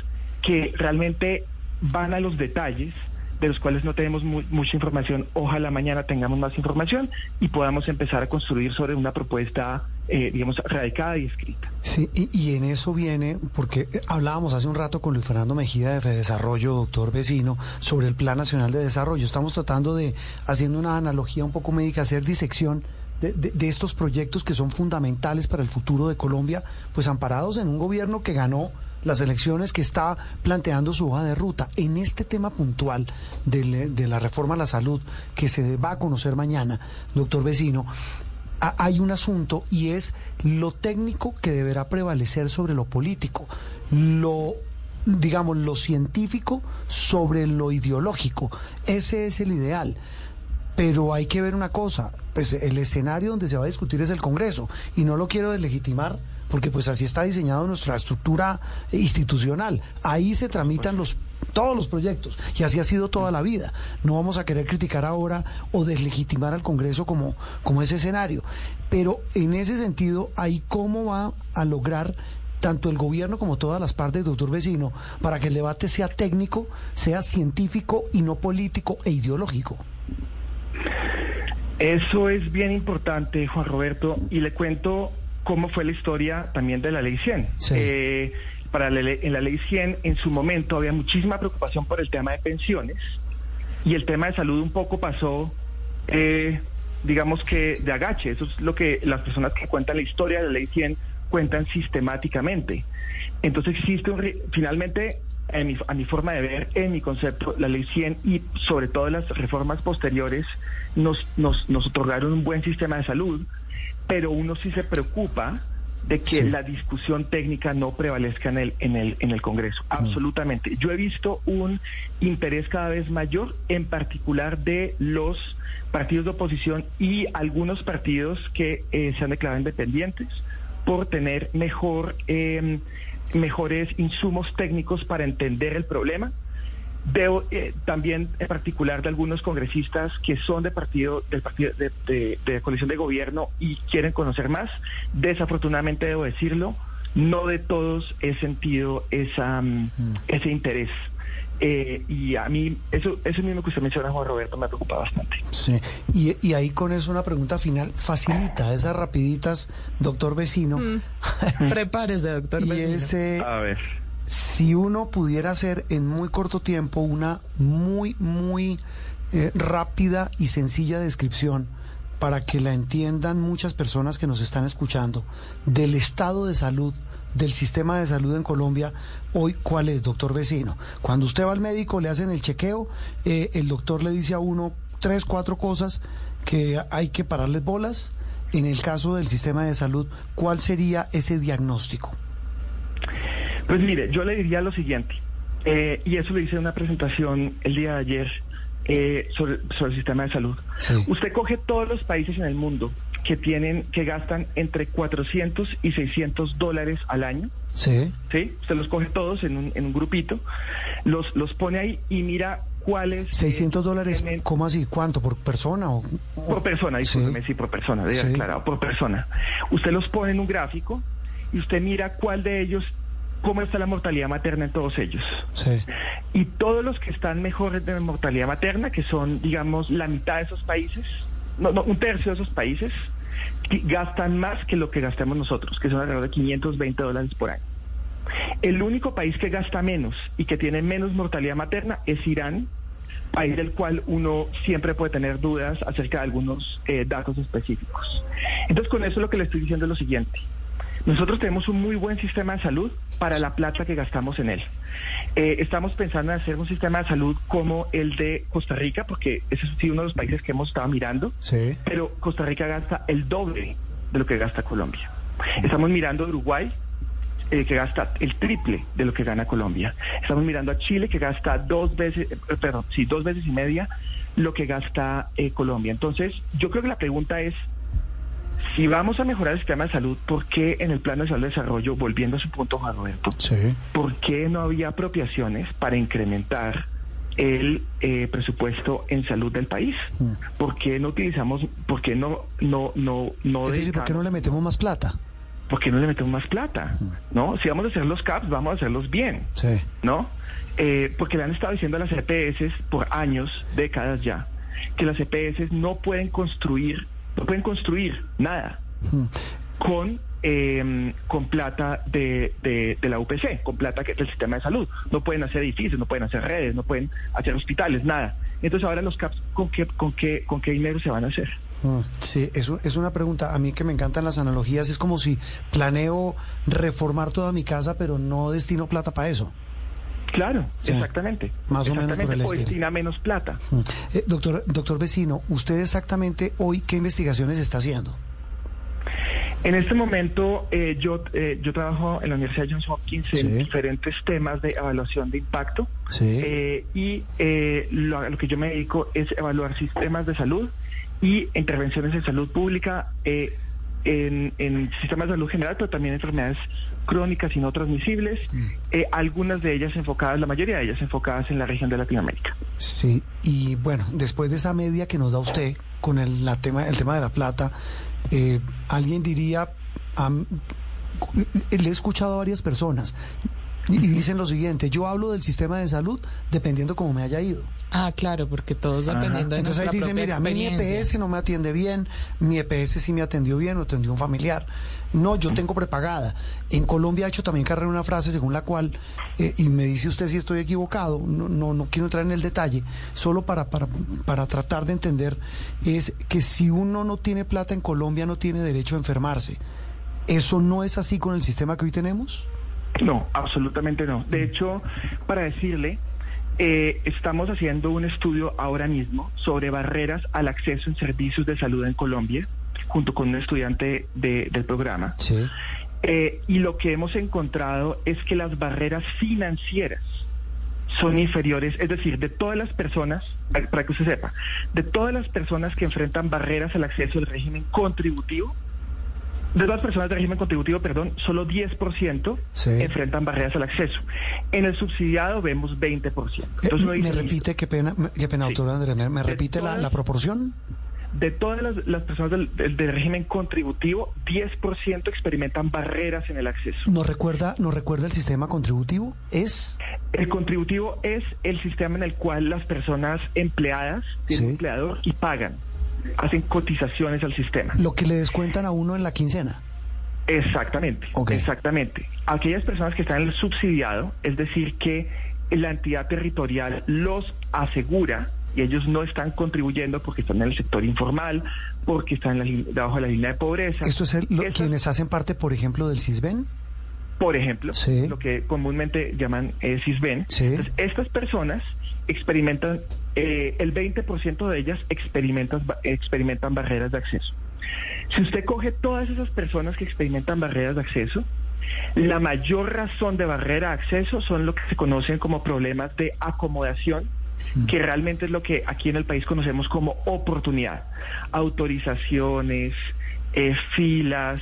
que realmente van a los detalles de los cuales no tenemos mucha información. Ojalá mañana tengamos más información y podamos empezar a construir sobre una propuesta, eh, digamos, radicada y escrita. Sí, y, en eso viene, porque eh, hablábamos hace un rato con Luis Fernando Mejía de Desarrollo, doctor vecino, sobre el Plan Nacional de Desarrollo. Estamos tratando de, haciendo una analogía un poco médica, hacer disección de, de, estos proyectos que son fundamentales para el futuro de Colombia, pues amparados en un gobierno que ganó las elecciones, que está planteando su hoja de ruta. En este tema puntual de, la reforma a la salud que se va a conocer mañana, doctor vecino, hay un asunto y es lo técnico que deberá prevalecer sobre lo político, lo digamos lo científico sobre lo ideológico. Ese es el ideal. Pero hay que ver una cosa, pues el escenario donde se va a discutir es el Congreso y no lo quiero deslegitimar porque pues así está diseñado nuestra estructura institucional. Ahí se tramitan los todos los proyectos y así ha sido toda la vida. No vamos a querer criticar ahora o deslegitimar al Congreso como, como ese escenario. Pero en ese sentido, ahí cómo va a lograr tanto el gobierno como todas las partes, doctor vecino, para que el debate sea técnico, sea científico y no político e ideológico. Eso es bien importante, Juan Roberto, y le cuento cómo fue la historia también de la ley 100. Eh, para en la ley 100 en su momento había muchísima preocupación por el tema de pensiones y el tema de salud un poco pasó, eh, digamos que de agache. Eso es lo que las personas que cuentan la historia de la ley 100 cuentan sistemáticamente. Entonces existe un, finalmente a mi forma de ver, en mi concepto, la ley 100 y sobre todo las reformas posteriores nos, nos, nos otorgaron un buen sistema de salud, pero uno sí se preocupa de que la discusión técnica no prevalezca en el, en el, en el Congreso. Mm. Absolutamente. Yo he visto un interés cada vez mayor, en particular de los partidos de oposición y algunos partidos que eh, se han declarado independientes por tener mejor eh, mejores insumos técnicos para entender el problema. Veo eh, también en particular de algunos congresistas que son de partido del partido de, de, coalición de gobierno y quieren conocer más. Desafortunadamente debo decirlo, no de todos he sentido esa, mm, mm. ese interés. Eh, y a mí, eso, eso mismo que usted menciona, Juan Roberto, me preocupa bastante. Sí, y, y ahí con eso una pregunta final, facilita esas rapiditas, doctor vecino. Mm. <laughs> Prepárese, doctor vecino. a ver. Si uno pudiera hacer en muy corto tiempo una muy, muy eh, rápida y sencilla descripción para que la entiendan muchas personas que nos están escuchando del estado de salud del sistema de salud en Colombia hoy, ¿cuál es, doctor vecino? Cuando usted va al médico, le hacen el chequeo, eh, el doctor le dice a uno tres, cuatro cosas que hay que pararles bolas. En el caso del sistema de salud, ¿cuál sería ese diagnóstico? Pues mire, yo le diría lo siguiente, eh, y eso lo hice en una presentación el día de ayer eh, sobre, el sistema de salud. Usted coge todos los países en el mundo que tienen, que gastan entre 400 y 600 dólares al año. Sí. Sí, usted los coge todos en un, en un grupito, los, los pone ahí y mira cuáles... 600 dólares, ¿cómo así? ¿Cuánto? ¿Por persona? O, Por persona, discúlpeme, sí, por persona, sí. aclarado, por persona. Usted los pone en un gráfico y usted mira cuál de ellos cómo está la mortalidad materna en todos ellos. Sí. Y todos los que están mejores de mortalidad materna, que son, digamos, la mitad de esos países, no, no, un tercio de esos países gastan más que lo que gastamos nosotros, que son alrededor de 520 dólares por año. El único país que gasta menos y que tiene menos mortalidad materna es Irán, país del cual uno siempre puede tener dudas acerca de algunos eh, datos específicos. Entonces, con eso lo que le estoy diciendo es lo siguiente. Nosotros tenemos un muy buen sistema de salud para la plata que gastamos en él. Eh, estamos pensando en hacer un sistema de salud como el de Costa Rica, porque ese es uno de los países que hemos estado mirando, sí. pero Costa Rica gasta el doble de lo que gasta Colombia. Estamos mirando a Uruguay, eh, que gasta el triple de lo que gana Colombia. Estamos mirando a Chile, que gasta dos veces, eh, perdón, sí, dos veces y media lo que gasta Colombia. Entonces, yo creo que la pregunta es, si vamos a mejorar el sistema de salud, ¿por qué en el Plan Nacional de Desarrollo, volviendo a su punto, Juan Roberto, ¿por qué no había apropiaciones para incrementar el eh, presupuesto en salud del país? Mm. ¿Por qué no utilizamos, por qué no, no, no, no es decir, ¿por qué no le metemos más plata? ¿por qué no le metemos más plata? ¿No? Si vamos a hacer los CAPS, vamos a hacerlos bien. Sí. ¿No? Eh, porque le han estado diciendo a las EPS por años, décadas ya, que las EPS no pueden construir, no pueden construir nada con eh, con plata de, de, de, la UPC, con plata que es del sistema de salud. No pueden hacer edificios, no pueden hacer redes, no pueden hacer hospitales, nada. Entonces ahora los CAPS, ¿con qué, con qué, con qué dinero se van a hacer? Sí, eso es una pregunta. A mí que me encantan las analogías, es como si planeo reformar toda mi casa, pero no destino plata para eso. Claro, sí, exactamente. Más o menos por el o destina menos plata. Eh, doctor, doctor vecino, ¿usted exactamente hoy qué investigaciones está haciendo? En este momento eh, yo, eh, yo trabajo en la Universidad Johns Hopkins en diferentes temas de evaluación de impacto eh, y eh, lo, lo, que yo me dedico es evaluar sistemas de salud y intervenciones en salud pública eh, en, en sistemas de salud general, pero también enfermedades crónicas y no transmisibles, mm. eh, algunas de ellas enfocadas, la mayoría de ellas enfocadas en la región de Latinoamérica. Sí, y bueno, después de esa media que nos da usted con el, la tema, el tema de la plata, eh, alguien diría, um, le he escuchado a varias personas y dicen lo siguiente, yo hablo del sistema de salud dependiendo cómo me haya ido. Ah, claro, porque todos dependiendo de Entonces ahí dicen, mira, mi EPS no me atiende bien, mi EPS sí me atendió bien o atendió un familiar. No, yo tengo prepagada. En Colombia ha hecho también carrera una frase según la cual, eh, y me dice usted si estoy equivocado, no, no, no quiero entrar en el detalle, solo para, para, para tratar de entender, es que si uno no tiene plata en Colombia no tiene derecho a enfermarse. ¿Eso no es así con el sistema que hoy tenemos? No, absolutamente no. De hecho, para decirle, eh, estamos haciendo un estudio ahora mismo sobre barreras al acceso en servicios de salud en Colombia, junto con un estudiante de, del programa. Sí. Eh, y lo que hemos encontrado es que las barreras financieras son inferiores, es decir, de todas las personas, para que usted sepa, de todas las personas que enfrentan barreras al acceso al régimen contributivo, de las personas de régimen contributivo, perdón, solo 10% sí. enfrentan barreras al acceso. En el subsidiado vemos 20%. Entonces, eh, ¿Me repite, qué pena, qué pena sí. doctora Andrés, ¿me, repite todas, la, la, proporción? De todas las, las personas del, del, del, régimen contributivo, 10% experimentan barreras en el acceso. ¿No recuerda, ¿No recuerda el sistema contributivo? ¿Es? El contributivo es el sistema en el cual las personas empleadas tienen sí. empleador y pagan hacen cotizaciones al sistema. Lo que le descuentan a uno en la quincena. Exactamente, okay. exactamente. Aquellas personas que están en el subsidiado, es decir, que la entidad territorial los asegura y ellos no están contribuyendo porque están en el sector informal, porque están la, debajo de la línea de pobreza. ¿Esto es el, lo, Eso, quienes hacen parte, por ejemplo, del CISBEN? Por ejemplo, sí. lo que comúnmente llaman eh, CISBEN. Sí. Entonces, estas personas experimentan, eh, el 20% de ellas experimentan, experimentan barreras de acceso. Si usted coge todas esas personas que experimentan barreras de acceso, la mayor razón de barrera de acceso son lo que se conocen como problemas de acomodación, que realmente es lo que aquí en el país conocemos como oportunidad. Autorizaciones, eh, filas,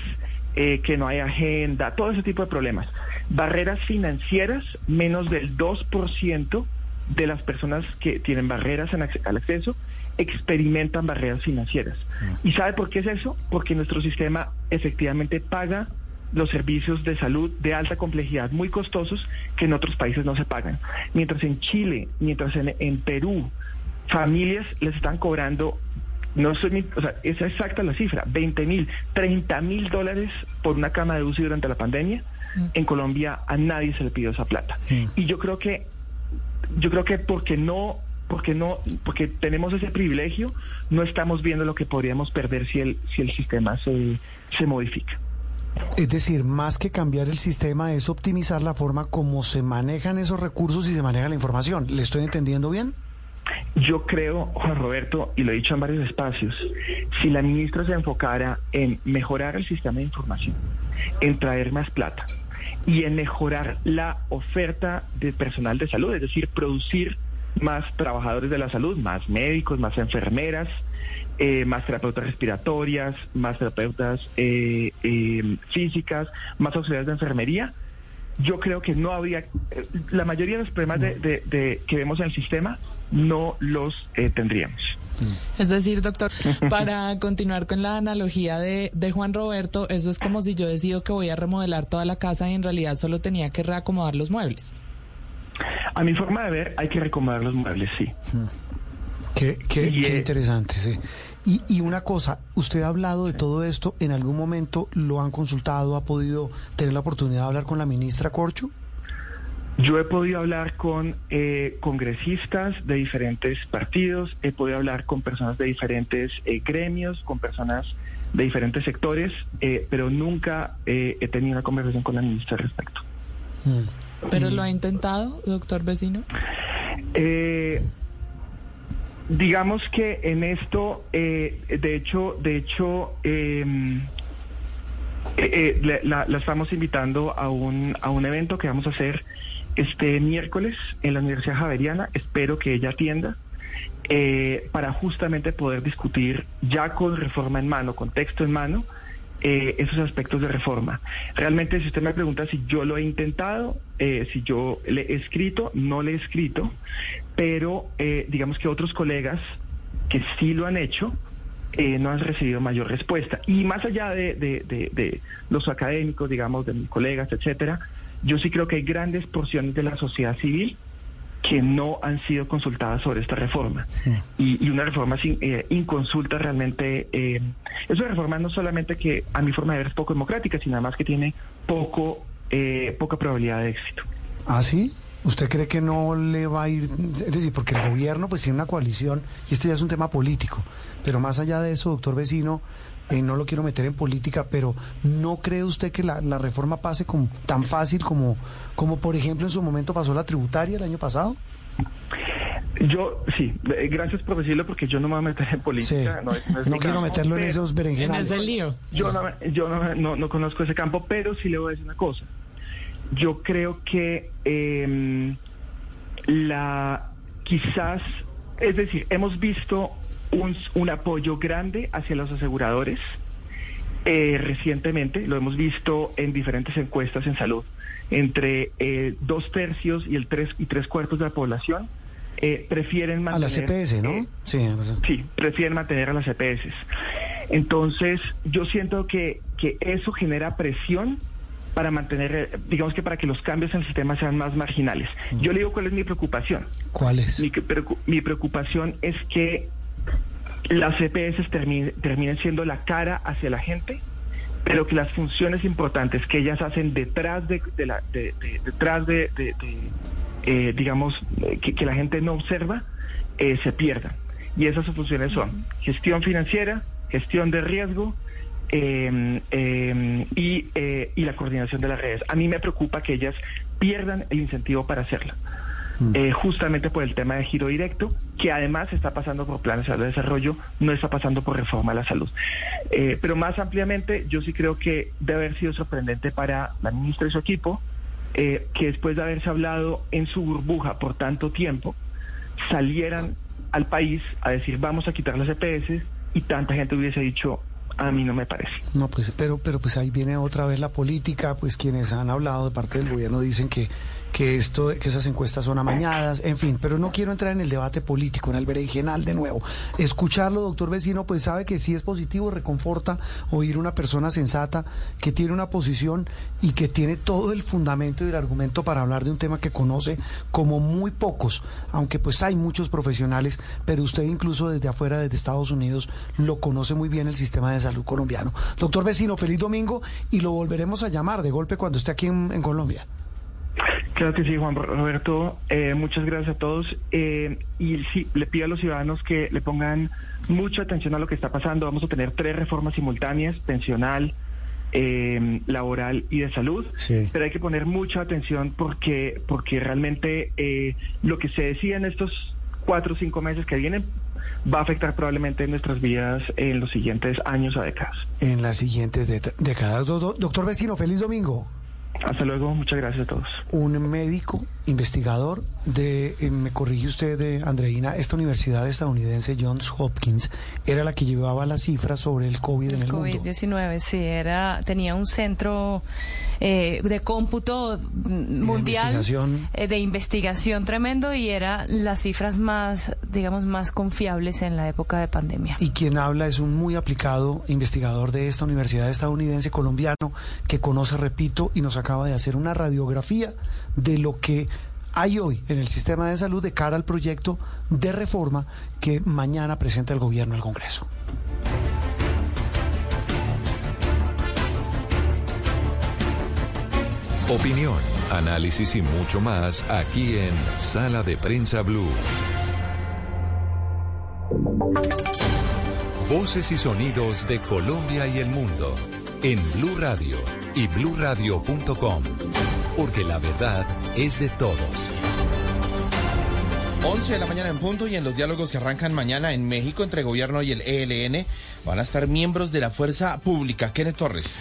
eh, que no hay agenda, todo ese tipo de problemas. Barreras financieras, menos del 2% de las personas que tienen barreras en al acceso experimentan barreras financieras. ¿Y sabe por qué es eso? Porque nuestro sistema efectivamente paga los servicios de salud de alta complejidad muy costosos que en otros países no se pagan. Mientras en Chile, mientras en, en Perú, familias les están cobrando no soy, o sea, es exacta la cifra, 20 mil, 30 mil dólares por una cama de UCI durante la pandemia. Mm. En Colombia a nadie se le pidió esa plata. Y yo creo que yo creo que porque no porque no porque tenemos ese privilegio no estamos viendo lo que podríamos perder si el si el sistema se se modifica es decir, más que cambiar el sistema es optimizar la forma como se manejan esos recursos y se maneja la información. ¿Le estoy entendiendo bien? Yo creo, Juan Roberto, y lo he dicho en varios espacios, si la ministra se enfocara en mejorar el sistema de información, en traer más plata, y en mejorar la oferta de personal de salud, es decir, producir más trabajadores de la salud, más médicos, más enfermeras, eh, más terapeutas respiratorias, más terapeutas eh, eh, físicas, más auxiliares de enfermería. Yo creo que no habría, eh, la mayoría de los problemas de, de, de, que vemos en el sistema no los eh, tendríamos. Es decir, doctor, para <laughs> continuar con la analogía de, de Juan Roberto, eso es como si yo decido que voy a remodelar toda la casa y en realidad solo tenía que reacomodar los muebles. A mi forma de ver, hay que reacomodar los muebles, sí. Qué, qué, Y, qué eh, interesante, sí. Y, y una cosa, ¿usted ha hablado de todo esto? ¿En algún momento lo han consultado? ¿Ha podido tener la oportunidad de hablar con la ministra Corcho? Yo he podido hablar con eh, congresistas de diferentes partidos, he podido hablar con personas de diferentes eh, gremios, con personas de diferentes sectores, eh, pero nunca eh, he tenido una conversación con la ministra al respecto. Mm. ¿Pero lo ha intentado, doctor vecino? Eh, digamos que en esto, eh, de hecho, de hecho, eh, eh, eh, la, la estamos invitando a un, a un evento que vamos a hacer este miércoles en la Universidad Javeriana. Espero que ella atienda. eh, para justamente poder discutir ya con reforma en mano, con texto en mano, eh, esos aspectos de reforma. Realmente, si usted me pregunta si yo lo he intentado, eh, si yo le he escrito, no le he escrito, pero eh, digamos que otros colegas que sí lo han hecho, eh, no han recibido mayor respuesta. Y más allá de, de- de- de los académicos, digamos, de mis colegas, etcétera, yo sí creo que hay grandes porciones de la sociedad civil que no han sido consultadas sobre esta reforma. Y, y una reforma sin eh, inconsulta realmente eh, es una reforma no solamente que a mi forma de ver es poco democrática, sino además que tiene poco eh, poca probabilidad de éxito. ¿Ah, sí? ¿Usted cree que no le va a ir? Es decir, porque el gobierno pues tiene una coalición y este ya es un tema político. Pero más allá de eso, doctor vecino, eh, no lo quiero meter en política, pero ¿no cree usted que la, la reforma pase con, tan fácil como, como, por ejemplo, en su momento pasó la tributaria el año pasado? Yo, sí, eh, gracias por decirlo porque yo no me voy a meter en política. Sí. No, quiero campo, meterlo en esos En berenjenales. ese lío. Yo, no, me- yo no, no- no conozco ese campo, pero sí le voy a decir una cosa. Yo creo que eh, la quizás, es decir, hemos visto un, un apoyo grande hacia los aseguradores eh, recientemente, lo hemos visto en diferentes encuestas en salud, entre eh, dos tercios y el tres y tres cuartos de la población eh, prefieren A mantener la CPS, ¿no? eh, Sí, Sí, prefieren mantener a las EPS. Entonces, yo siento que, que eso genera presión para mantener, eh, digamos que para que los cambios en el sistema sean más marginales. Yo le digo cuál es mi preocupación. ¿Cuál es? Mi, preocu- mi preocupación es que las EPS terminen, terminen siendo la cara hacia la gente, pero que las funciones importantes que ellas hacen detrás de, de la, de- de- detrás de, eh, digamos, que, que la gente no observa, eh, se pierdan. Y esas funciones son gestión financiera, gestión de riesgo eh, eh, y, eh, y la coordinación de las redes. A mí me preocupa que ellas pierdan el incentivo para hacerla. Eh, justamente por el tema de giro directo, que además está pasando por planes de desarrollo, no está pasando por reforma a la salud. Eh, pero más ampliamente, yo sí creo que debe haber sido sorprendente para la ministra y su equipo, eh, que después de haberse hablado en su burbuja por tanto tiempo, salieran al país a decir vamos a quitar las EPS y tanta gente hubiese dicho a mí no me parece. No, pues, pero, pero pues ahí viene otra vez la política, pues quienes han hablado de parte del gobierno dicen que, que esto, que esas encuestas son amañadas, en fin, pero no quiero entrar en el debate político, en el berenjenal de nuevo. Escucharlo, doctor vecino, pues sabe que sí es positivo, reconforta oír una persona sensata que tiene una posición y que tiene todo el fundamento y el argumento para hablar de un tema que conoce como muy pocos, aunque pues hay muchos profesionales, pero usted incluso desde afuera, desde Estados Unidos, lo conoce muy bien el sistema de salud colombiano. Doctor vecino, feliz domingo y lo volveremos a llamar de golpe cuando esté aquí en, en Colombia. Claro que sí, Juan Roberto. Eh, muchas gracias a todos. Eh, y sí, le pido a los ciudadanos que le pongan mucha atención a lo que está pasando. Vamos a tener tres reformas simultáneas, pensional, eh, laboral y de salud. Sí. Pero hay que poner mucha atención porque, porque realmente eh, lo que se decía en estos cuatro o cinco meses que vienen va a afectar probablemente nuestras vidas en los siguientes años o décadas. En las siguientes décadas. Do- do- doctor vecino, feliz domingo. Hasta luego, muchas gracias a todos. un médico investigador de, eh, me corrige usted, de Andreina, esta universidad estadounidense Johns Hopkins era la que llevaba las cifras sobre el COVID en el mundo. COVID-19, sí, era, tenía un centro eh, de cómputo mundial, investigación. eh, de investigación tremendo y era las cifras más digamos, más confiables en la época de pandemia. Y quien habla es un muy aplicado investigador de esta universidad estadounidense colombiano que conoce, repito, y nos acaba de hacer una radiografía de lo que hay hoy en el sistema de salud de cara al proyecto de reforma que mañana presenta el gobierno al Congreso. Opinión, análisis y mucho más aquí en Sala de Prensa Blue. Voces y sonidos de Colombia y el mundo en Blue Radio y bluradio.com, porque la verdad es de todos. 11 de la mañana en punto y en los diálogos que arrancan mañana en México entre gobierno y el ELN van a estar miembros de la fuerza pública. Kenneth Torres.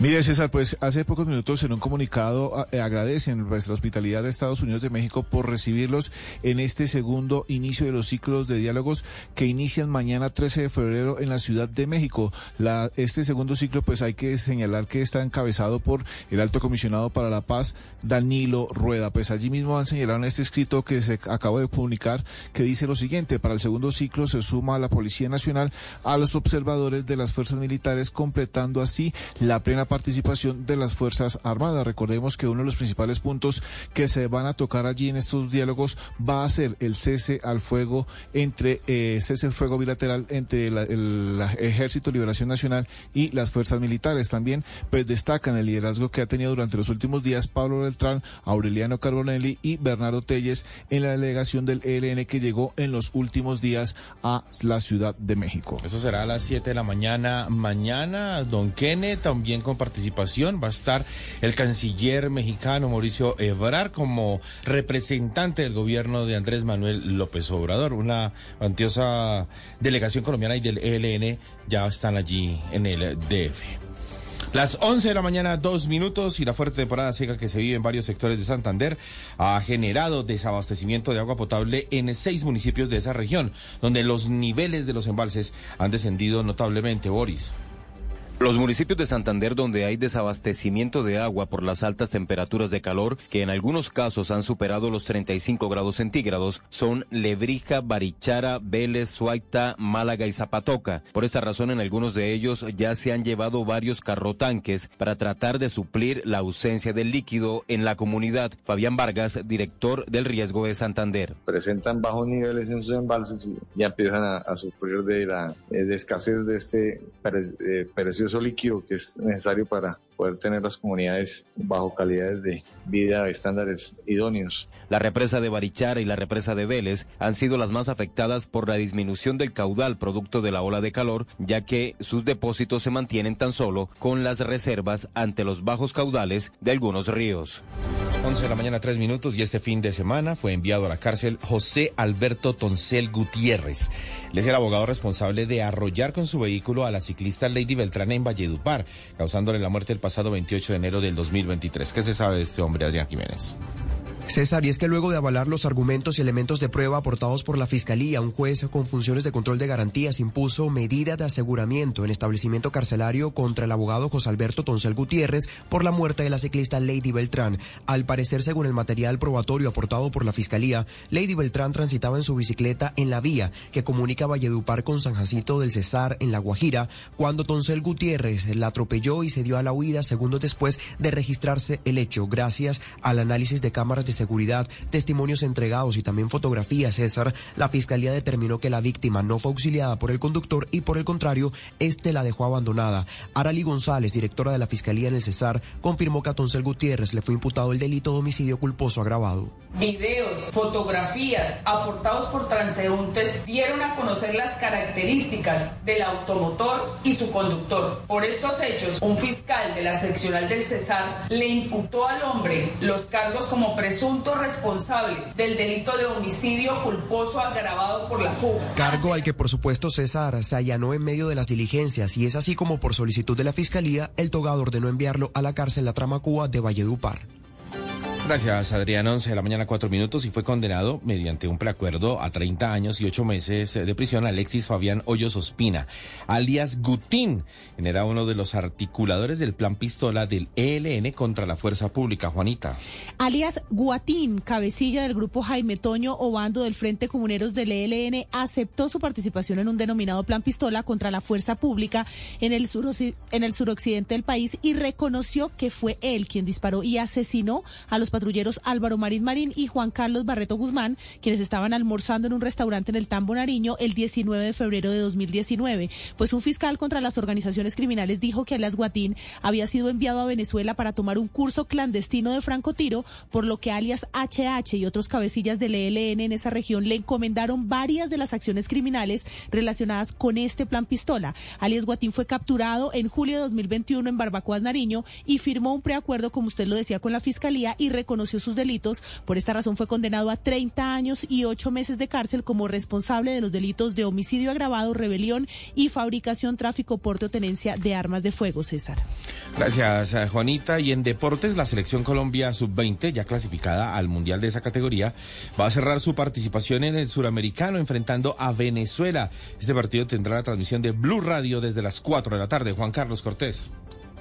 Mire, César, pues hace pocos minutos en un comunicado eh, agradecen pues, la hospitalidad de Estados Unidos de México por recibirlos en este segundo inicio de los ciclos de diálogos que inician mañana 13 de febrero en la Ciudad de México. La, este segundo ciclo, pues hay que señalar que está encabezado por el alto comisionado para la paz, Danilo Rueda. Pues allí mismo han señalado en este escrito que se acaba de comunicar que dice lo siguiente, para el segundo ciclo se suma a la Policía Nacional a los observadores de las fuerzas militares, completando así la plena participación de las Fuerzas Armadas. Recordemos que uno de los principales puntos que se van a tocar allí en estos diálogos va a ser el cese al fuego entre eh, cese al fuego bilateral entre el, Ejército Liberación Nacional y las fuerzas militares. También pues destacan el liderazgo que ha tenido durante los últimos días Pablo Beltrán, Aureliano Carbonelli y Bernardo Telles en la delegación del ELN que llegó en los últimos días a la Ciudad de México. Eso será a las 7 de la mañana mañana. Don Kenneth también con participación. Va a estar el canciller mexicano Mauricio Ebrard como representante del gobierno de Andrés Manuel López Obrador. Una antiosa delegación colombiana y del ELN ya están allí en el DF. Las 11 de la mañana, dos minutos, y la fuerte temporada seca que se vive en varios sectores de Santander ha generado desabastecimiento de agua potable en seis municipios de esa región, donde los niveles de los embalses han descendido notablemente, Boris. Los municipios de Santander donde hay desabastecimiento de agua por las altas temperaturas de calor, que en algunos casos han superado los 35 grados centígrados, son Lebrija, Barichara, Vélez, Suaita, Málaga y Zapatoca. Por esta razón, en algunos de ellos ya se han llevado varios carrotanques para tratar de suplir la ausencia del líquido en la comunidad. Fabián Vargas, director del riesgo de Santander. Presentan bajos niveles en sus embalses y ya empiezan a, sufrir de la eh, escasez de este eh, precioso líquido que es necesario para poder tener las comunidades bajo calidades de vida estándares idóneos. La represa de Barichara y la represa de Vélez han sido las más afectadas por la disminución del caudal producto de la ola de calor, ya que sus depósitos se mantienen tan solo con las reservas ante los bajos caudales de algunos ríos. 11 de la mañana, tres minutos, y este fin de semana fue enviado a la cárcel José Alberto Toncel Gutiérrez. Él es el abogado responsable de arrollar con su vehículo a la ciclista Lady Beltrán en Valledupar, causándole la muerte el pasado 28 de enero del 2023. ¿Qué se sabe de este hombre, Adrián Jiménez? César, y es que luego de avalar los argumentos y elementos de prueba aportados por la Fiscalía, un juez con funciones de control de garantías impuso medida de aseguramiento en establecimiento carcelario contra el abogado José Alberto Toncel Gutiérrez por la muerte de la ciclista Lady Beltrán. Al parecer, según el material probatorio aportado por la Fiscalía, Lady Beltrán transitaba en su bicicleta en la vía que comunica Valledupar con San Jacinto del Cesar en La Guajira cuando Toncel Gutiérrez la atropelló y se dio a la huida segundos después de registrarse el hecho, gracias al análisis de cámaras de seguridad, testimonios entregados y también fotografías, César, la fiscalía determinó que la víctima no fue auxiliada por el conductor y por el contrario, este la dejó abandonada. Arali González, directora de la fiscalía en el Cesar, confirmó que a Toncel Gutiérrez le fue imputado el delito de homicidio culposo agravado. Videos, fotografías aportados por transeúntes dieron a conocer las características del automotor y su conductor. Por estos hechos, un fiscal de la seccional del Cesar le imputó al hombre los cargos como presunto responsable del delito de homicidio culposo agravado por la fuga. Cargo al que por supuesto César se allanó en medio de las diligencias y es así como por solicitud de la Fiscalía el togado ordenó enviarlo a la cárcel La Tramacúa de Valledupar. Gracias, Adrián. 11 de la mañana, cuatro minutos, y fue condenado mediante un preacuerdo a 30 años y ocho meses de prisión Alexis Fabián Hoyos Ospina, alias Gutín. Era uno de los articuladores del plan pistola del ELN contra la fuerza pública. Juanita. Alias Guatín, cabecilla del grupo Jaime Toño Obando del Frente Comuneros del ELN, aceptó su participación en un denominado plan pistola contra la fuerza pública en el, en el suroccidente del país y reconoció que fue él quien disparó y asesinó a los patrulleros Álvaro Marín Marín y Juan Carlos Barreto Guzmán, quienes estaban almorzando en un restaurante en el Tambo Nariño el 19 de febrero de 2019. Pues un fiscal contra las organizaciones criminales dijo que alias Guatín había sido enviado a Venezuela para tomar un curso clandestino de francotiro, por lo que alias HH y otros cabecillas del ELN en esa región le encomendaron varias de las acciones criminales relacionadas con este plan pistola. Alias Guatín fue capturado en julio de 2021 en Barbacoas Nariño y firmó un preacuerdo, como usted lo decía, con la fiscalía y reconoció sus delitos. Por esta razón fue condenado a 30 años y 8 meses de cárcel como responsable de los delitos de homicidio agravado, rebelión y fabricación, tráfico, porte o tenencia de armas de fuego, César. Gracias, eh, Juanita. Y en deportes, la selección Colombia sub-20, ya clasificada al Mundial de esa categoría, va a cerrar su participación en el suramericano enfrentando a Venezuela. Este partido tendrá la transmisión de Blue Radio desde las 4 de la tarde. Juan Carlos Cortés.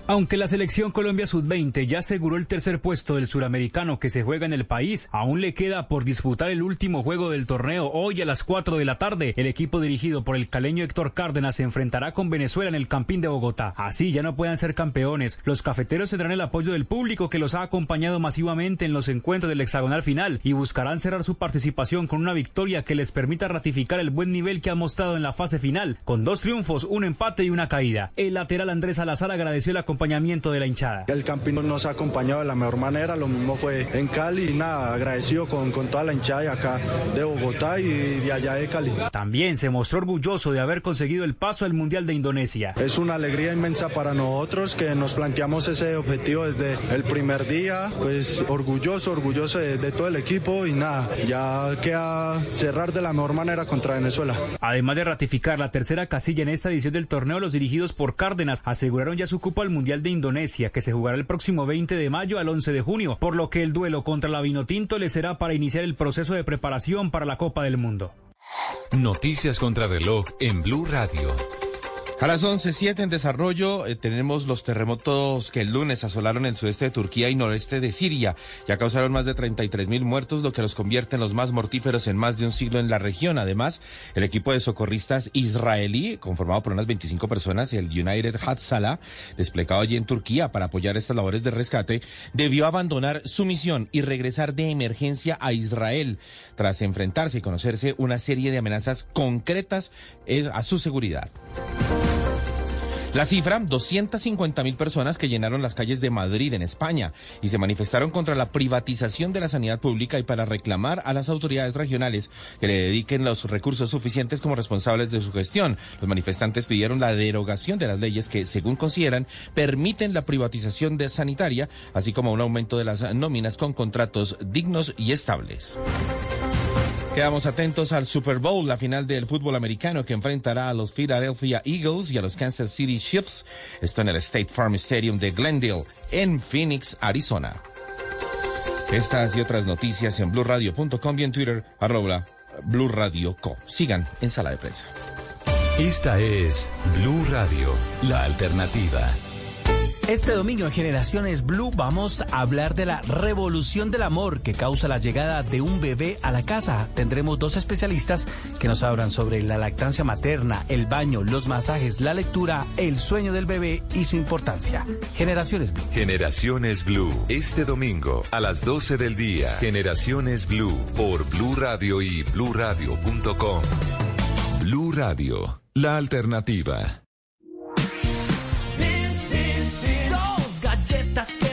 Aunque la selección Colombia Sub-20 ya aseguró el tercer puesto del suramericano que se juega en el país, aún le queda por disputar el último juego del torneo hoy a las 4 de la tarde. El equipo dirigido por el caleño Héctor Cárdenas se enfrentará con Venezuela en el Campín de Bogotá. Así ya no puedan ser campeones. Los cafeteros tendrán el apoyo del público que los ha acompañado masivamente en los encuentros del hexagonal final y buscarán cerrar su participación con una victoria que les permita ratificar el buen nivel que han mostrado en la fase final, con dos triunfos, un empate y una caída. El lateral Andrés Salazar agradeció la acompañamiento de la hinchada. El Campino nos ha acompañado de la mejor manera, lo mismo fue en Cali, y nada, agradecido con, con toda la hinchada de acá de Bogotá y de allá de Cali. También se mostró orgulloso de haber conseguido el paso al Mundial de Indonesia. Es una alegría inmensa para nosotros que nos planteamos ese objetivo desde el primer día, pues orgulloso, orgulloso de, de todo el equipo y nada, ya queda cerrar de la mejor manera contra Venezuela. Además de ratificar la tercera casilla en esta edición del torneo, los dirigidos por Cárdenas aseguraron ya su cupo al Mundial de Indonesia, que se jugará el próximo 20 de mayo al 11 de junio, por lo que el duelo contra la Vinotinto le será para iniciar el proceso de preparación para la Copa del Mundo. Noticias contra reloj en Blue Radio. A las 11.07 en desarrollo eh, tenemos los terremotos que el lunes asolaron el sudeste de Turquía y noreste de Siria. Ya causaron más de 33 mil muertos, lo que los convierte en los más mortíferos en más de un siglo en la región. Además, el equipo de socorristas israelí, conformado por unas 25 personas, el United Hatzalah, desplegado allí en Turquía para apoyar estas labores de rescate, debió abandonar su misión y regresar de emergencia a Israel tras enfrentarse y conocerse una serie de amenazas concretas eh, a su seguridad. La cifra, 250 mil personas que llenaron las calles de Madrid, en España, y se manifestaron contra la privatización de la sanidad pública y para reclamar a las autoridades regionales que le dediquen los recursos suficientes como responsables de su gestión. Los manifestantes pidieron la derogación de las leyes que, según consideran, permiten la privatización de sanitaria, así como un aumento de las nóminas con contratos dignos y estables. Quedamos atentos al Super Bowl, la final del fútbol americano que enfrentará a los Philadelphia Eagles y a los Kansas City Chiefs. Esto en el State Farm Stadium de Glendale, en Phoenix, Arizona. Estas y otras noticias en blueradio.com y en Twitter, arroba Blue Radio Co. Sigan en sala de prensa. Esta es Blue Radio, la alternativa. Este domingo en Generaciones Blue vamos a hablar de la revolución del amor que causa la llegada de un bebé a la casa. Tendremos dos especialistas que nos hablan sobre la lactancia materna, el baño, los masajes, la lectura, el sueño del bebé y su importancia. Generaciones Blue. Generaciones Blue, este domingo a las 12 del día. Generaciones Blue por Blue Radio y bluradio.com. Blue Radio, la alternativa.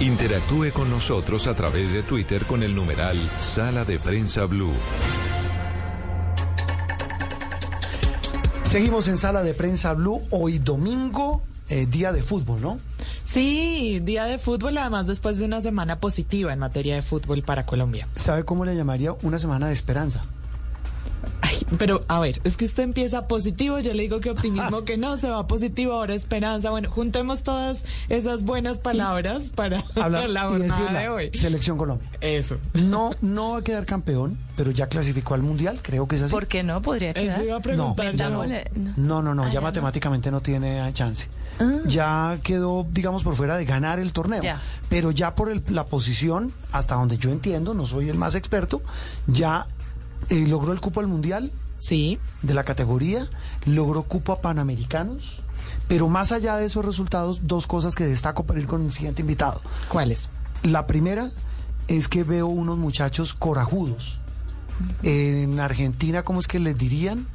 Interactúe con nosotros a través de Twitter con el numeral Sala de Prensa Blue. Seguimos en Sala de Prensa Blue hoy domingo, eh, día de fútbol, ¿no? Sí, día de fútbol, además después de una semana positiva en materia de fútbol para Colombia. ¿Sabe cómo le llamaría una semana de esperanza? Ay, pero a ver, es que usted empieza positivo, yo le digo que optimismo, que no se va positivo, ahora esperanza. Bueno, juntemos todas esas buenas palabras para <laughs> Hablar la y jornada de hoy. Selección Colombia. Eso. No, no va a quedar campeón, pero ya clasificó al mundial, creo que es así. ¿Por qué no? Podría quedar. Eso iba a preguntar yo. Metámosle- no. No, no, no, Ah, ya matemáticamente no tiene chance. Ya quedó, digamos, por fuera de ganar el torneo. Ya. Pero ya por el- la posición, hasta donde yo entiendo, no soy el más experto, ya eh, logró el cupo al mundial. Sí. De la categoría, logró cupo a Panamericanos. Pero más allá de esos resultados, dos cosas que destaco para ir con el siguiente invitado. ¿Cuáles? La primera es que veo unos muchachos corajudos. En Argentina, ¿cómo es que les dirían?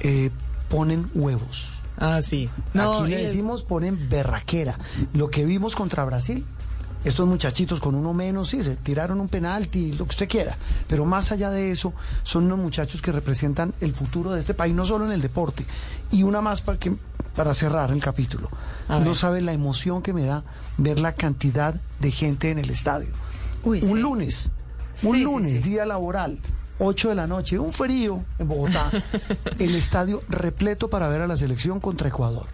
Eh, ponen huevos. Ah, sí. No, Aquí le es- decimos ponen berraquera. Lo que vimos contra Brasil, estos muchachitos con uno menos, sí, se tiraron un penalti, lo que usted quiera. Pero más allá de eso, son unos muchachos que representan el futuro de este país, no solo en el deporte. Y una más para, que, para cerrar el capítulo. No sabe la emoción que me da ver la cantidad de gente en el estadio. Uy, un sí. lunes, un sí, lunes, sí. día laboral. 8 de la noche, un frío en Bogotá, <laughs> el estadio repleto para ver a la selección contra Ecuador.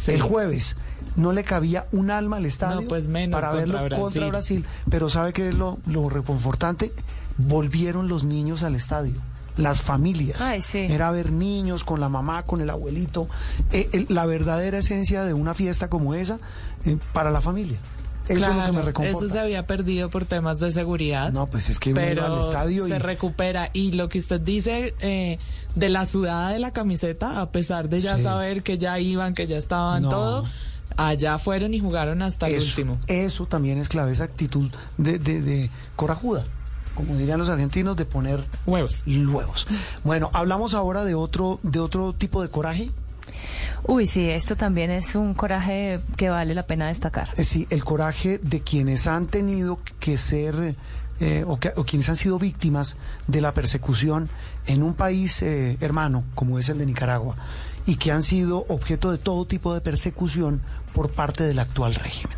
Sí. El jueves no le cabía un alma al estadio No, pues menos para contra verlo contra Brasil. Brasil. Pero ¿sabe qué es lo, lo reconfortante? Volvieron los niños al estadio. Las familias. Ay, sí. Era ver niños con la mamá, con el abuelito. Eh, el- la verdadera esencia de una fiesta como esa eh, para la familia. Eso es lo que me reconforta. Eso se había perdido por temas de seguridad. No, pues es que uno iba pero al estadio se y- recupera. Y lo que usted dice eh, de la sudada de la camiseta, a pesar de ya Sí. saber que ya iban, que ya estaban No. todo, allá fueron y jugaron hasta el último. Eso también es clave, esa actitud de, de, de corajuda, como dirían los argentinos, de poner huevos. Huevos. Bueno, hablamos ahora de otro, de otro tipo de coraje. Uy, sí, esto también es un coraje que vale la pena destacar. Eh, Sí, el coraje de quienes han tenido que ser eh, o, que- o quienes han sido víctimas de la persecución en un país eh, hermano como es el de Nicaragua y que han sido objeto de todo tipo de persecución por parte del actual régimen.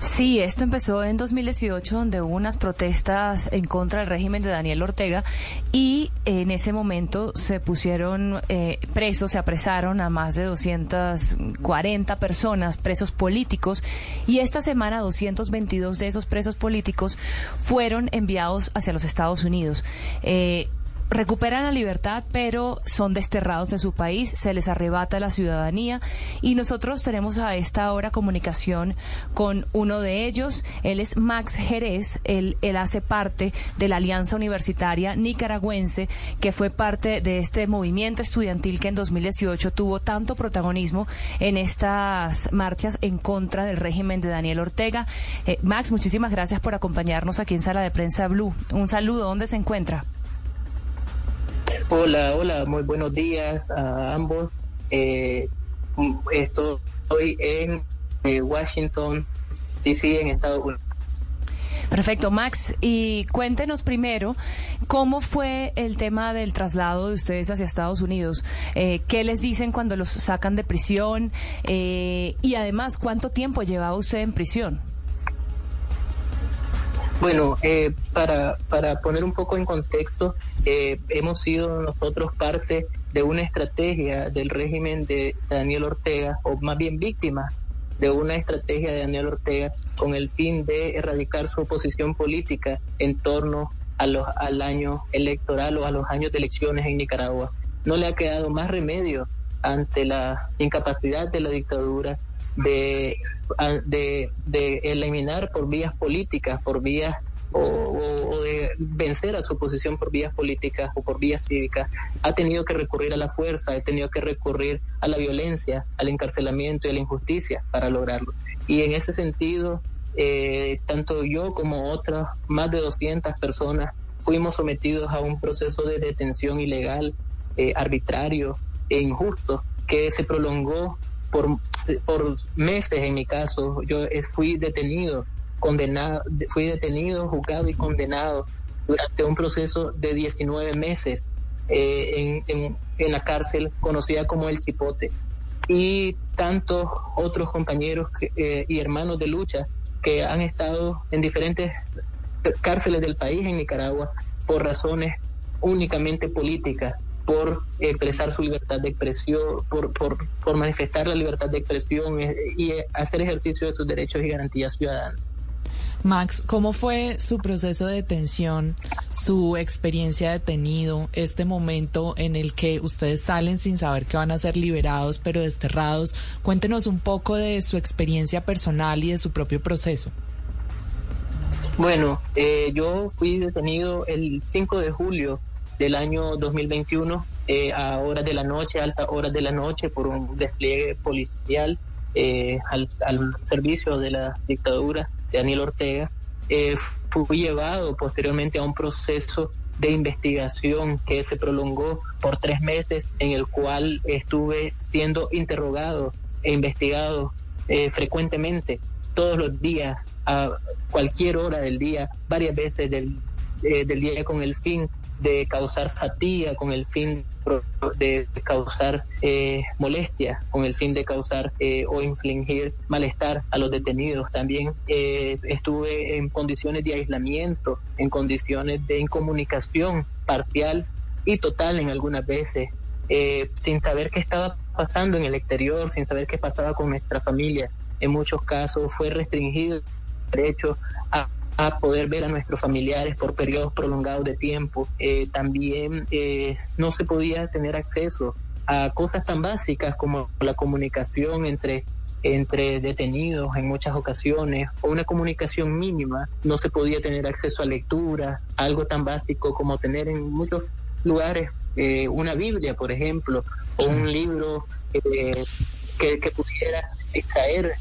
Sí, esto empezó en 2018, donde hubo unas protestas en contra del régimen de Daniel Ortega y en ese momento se pusieron eh, presos, se apresaron a más de 240 personas, presos políticos, y esta semana 222 de esos presos políticos fueron enviados hacia los Estados Unidos. Eh, recuperan la libertad, pero son desterrados de su país, se les arrebata la ciudadanía y nosotros tenemos a esta hora comunicación con uno de ellos. Él es Max Jerez, él, hace parte de la Alianza Universitaria Nicaragüense, que fue parte de este movimiento estudiantil que en 2018 tuvo tanto protagonismo en estas marchas en contra del régimen de Daniel Ortega. Eh, Max, muchísimas gracias por acompañarnos aquí en Sala de Prensa Blue. Un saludo, ¿dónde se encuentra? Hola, hola, muy buenos días a ambos. Eh, mm, estoy en eh, Washington, D.C., en Estados Unidos. Perfecto, Max. Y cuéntenos primero cómo fue el tema del traslado de ustedes hacia Estados Unidos. Eh, ¿Qué les dicen cuando los sacan de prisión? Eh, y además, ¿cuánto tiempo llevaba usted en prisión? Bueno, eh, para, para poner un poco en contexto, eh, hemos sido nosotros parte de una estrategia del régimen de Daniel Ortega, o más bien víctimas de una estrategia de Daniel Ortega con el fin de erradicar su oposición política en torno a los, al año electoral o a los años de elecciones en Nicaragua. No le ha quedado más remedio ante la incapacidad de la dictadura de, de, de eliminar por vías políticas, por vías o de vencer a su oposición por vías políticas o por vías cívicas, ha tenido que recurrir a la fuerza, ha tenido que recurrir a la violencia, al encarcelamiento y a la injusticia para lograrlo. Y en ese sentido, eh, tanto yo como otras, más de 200 personas, fuimos sometidos a un proceso de detención ilegal, eh, arbitrario e injusto, que se prolongó por, meses en mi caso. Yo eh, fui detenido, condenado, fui detenido, juzgado y condenado durante un proceso de 19 meses eh, en, en, la cárcel conocida como el Chipote. Y tantos otros compañeros eh, y hermanos de lucha que han estado en diferentes cárceles del país en Nicaragua por razones únicamente políticas, por expresar su libertad de expresión, por, por, por manifestar la libertad de expresión y hacer ejercicio de sus derechos y garantías ciudadanas. Max, ¿cómo fue su proceso de detención, su experiencia detenido, este momento en el que ustedes salen sin saber que van a ser liberados pero desterrados? Cuéntenos un poco de su experiencia personal y de su propio proceso. Bueno, eh, yo fui detenido el 5 de julio del año 2021 eh, a horas de la noche, altas horas de la noche, por un despliegue policial eh, al, servicio de la dictadura Daniel Ortega, eh, fue llevado posteriormente a un proceso de investigación que se prolongó por tres meses, en el cual estuve siendo interrogado e investigado eh, frecuentemente, todos los días, a cualquier hora del día, varias veces del, eh, del día con el fin de causar fatiga, con el fin de causar eh, molestia, con el fin de causar eh, o infligir malestar a los detenidos. También eh, estuve en condiciones de aislamiento, en condiciones de incomunicación parcial y total en algunas veces, sin saber qué estaba pasando en el exterior, sin saber qué pasaba con nuestra familia. En muchos casos fue restringido el derecho a a poder ver a nuestros familiares por periodos prolongados de tiempo. Eh, también eh, no se podía tener acceso a cosas tan básicas como la comunicación entre entre detenidos en muchas ocasiones o una comunicación mínima, no se podía tener acceso a lectura, algo tan básico como tener en muchos lugares eh, una Biblia, por ejemplo, o un libro que, que, pudiera extraer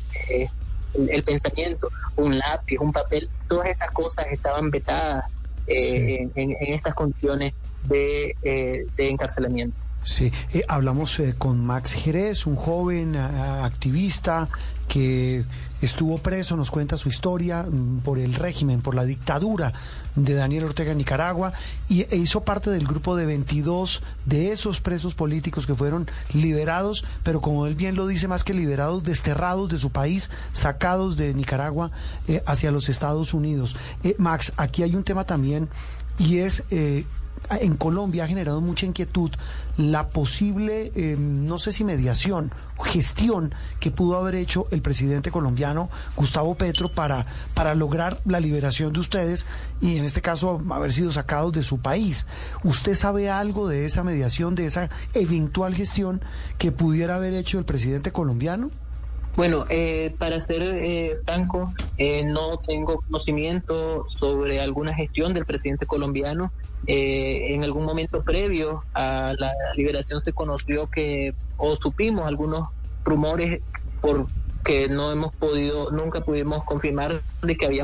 el, pensamiento, un lápiz, un papel, todas esas cosas estaban vetadas eh, en, estas condiciones de, eh, de encarcelamiento. Sí, eh, hablamos con Max Jerez, un joven activista que estuvo preso, nos cuenta su historia mm, por el régimen, por la dictadura de Daniel Ortega en Nicaragua y, e hizo parte del grupo de 22 de esos presos políticos que fueron liberados, pero como él bien lo dice, más que liberados, desterrados de su país, sacados de Nicaragua eh, hacia los Estados Unidos. Eh, Max, aquí hay un tema también y es eh, en Colombia ha generado mucha inquietud la posible, eh, no sé si mediación, gestión que pudo haber hecho el presidente colombiano Gustavo Petro para, para lograr la liberación de ustedes y en este caso haber sido sacados de su país. ¿Usted sabe algo de esa mediación, de esa eventual gestión que pudiera haber hecho el presidente colombiano? Bueno, eh, para ser eh, franco, eh, no tengo conocimiento sobre alguna gestión del presidente colombiano. Eh, en algún momento previo a la liberación se conoció que, o supimos algunos rumores por que no hemos podido, nunca pudimos confirmar de que había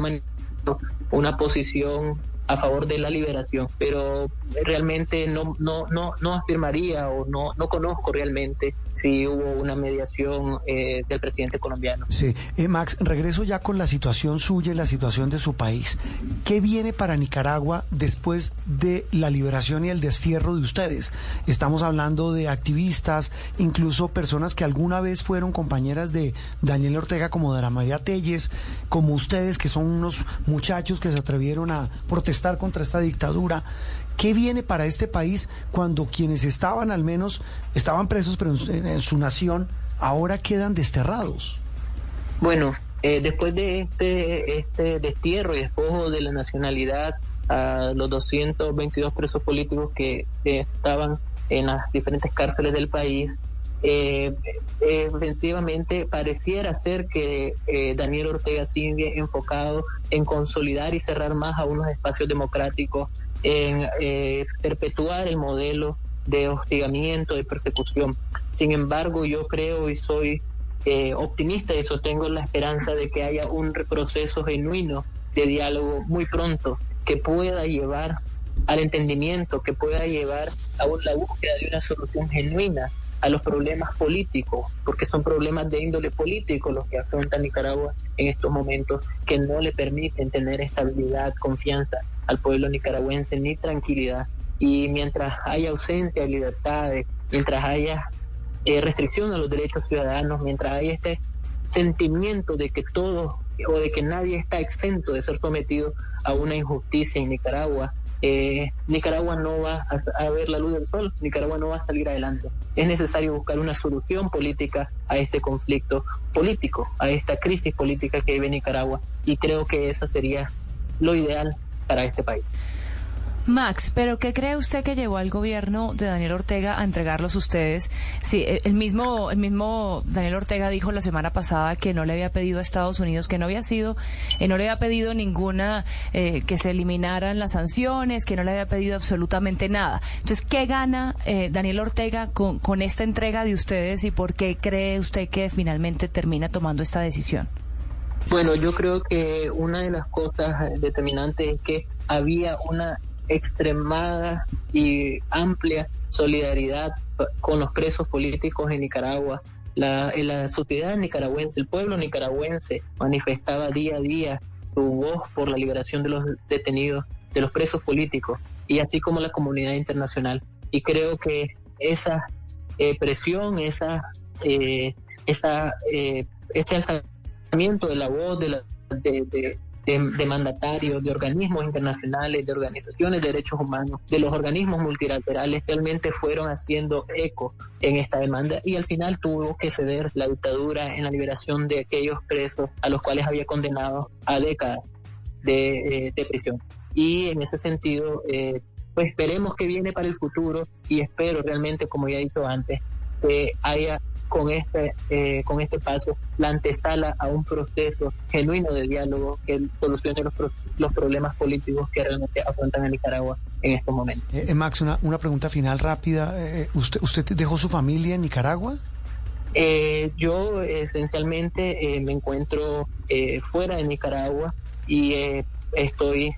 una posición a favor de la liberación, pero realmente no, no, no, no afirmaría o no, no conozco realmente si hubo una mediación eh, del presidente colombiano. Sí, eh, Max, regreso ya con la situación suya y la situación de su país. ¿Qué viene para Nicaragua después de la liberación y el destierro de ustedes? Estamos hablando de activistas, incluso personas que alguna vez fueron compañeras de Daniel Ortega, como Dara María Telles, como ustedes, que son unos muchachos que se atrevieron a protestar contra esta dictadura. ¿Qué viene para este país cuando quienes estaban al menos, estaban presos pero en, su nación, ahora quedan desterrados? Bueno, eh, después de este, este destierro y despojo de la nacionalidad a los 222 presos políticos que estaban en las diferentes cárceles del país, eh, efectivamente pareciera ser que eh, Daniel Ortega sigue enfocado en consolidar y cerrar más a unos espacios democráticos en eh, perpetuar el modelo de hostigamiento, de persecución. Sin embargo, yo creo y soy eh, optimista y eso tengo la esperanza de que haya un proceso genuino de diálogo muy pronto que pueda llevar al entendimiento, que pueda llevar a la búsqueda de una solución genuina a los problemas políticos, porque son problemas de índole político los que afronta Nicaragua en estos momentos, que no le permiten tener estabilidad, confianza al pueblo nicaragüense ni tranquilidad. Y mientras haya ausencia de libertades, mientras haya eh, restricción a los derechos ciudadanos, mientras haya este sentimiento de que todo o de que nadie está exento de ser sometido a una injusticia en Nicaragua, eh, Nicaragua no va a, ver la luz del sol, Nicaragua no va a salir adelante. Es necesario buscar una solución política a este conflicto político, a esta crisis política que vive Nicaragua, y creo que eso sería lo ideal para este país. Max, pero ¿qué cree usted que llevó al gobierno de Daniel Ortega a entregarlos ustedes? Sí, eh, el mismo, el mismo Daniel Ortega dijo la semana pasada que no le había pedido a Estados Unidos, que no había sido, eh, no le había pedido ninguna, eh, que se eliminaran las sanciones, que no le había pedido absolutamente nada. Entonces, ¿qué gana Daniel Ortega con, con esta entrega de ustedes y por qué cree usted que finalmente termina tomando esta decisión? Bueno, yo creo que una de las cosas determinantes es que había una extremada y amplia solidaridad con los presos políticos en Nicaragua. La, la sociedad nicaragüense, el pueblo nicaragüense manifestaba día a día su voz por la liberación de los detenidos, de los presos políticos, y así como la comunidad internacional. Y creo que esa eh, presión, esa, eh, esa, eh, este alzamiento de la voz de, la, de, mandatarios, de organismos internacionales, de organizaciones de derechos humanos, de los organismos multilaterales, realmente fueron haciendo eco en esta demanda y al final tuvo que ceder la dictadura en la liberación de aquellos presos a los cuales había condenado a décadas de, eh, prisión. Y en ese sentido, eh, pues esperemos que viene para el futuro y espero realmente, como ya he dicho antes, que haya con este, eh, con este paso la antesala a un proceso genuino de diálogo que solucione los, los problemas políticos que realmente afrontan en Nicaragua en estos momentos. Eh, eh, Max, una, una pregunta final rápida. ¿usted, ¿Usted dejó su familia en Nicaragua? yo esencialmente me encuentro fuera de Nicaragua y estoy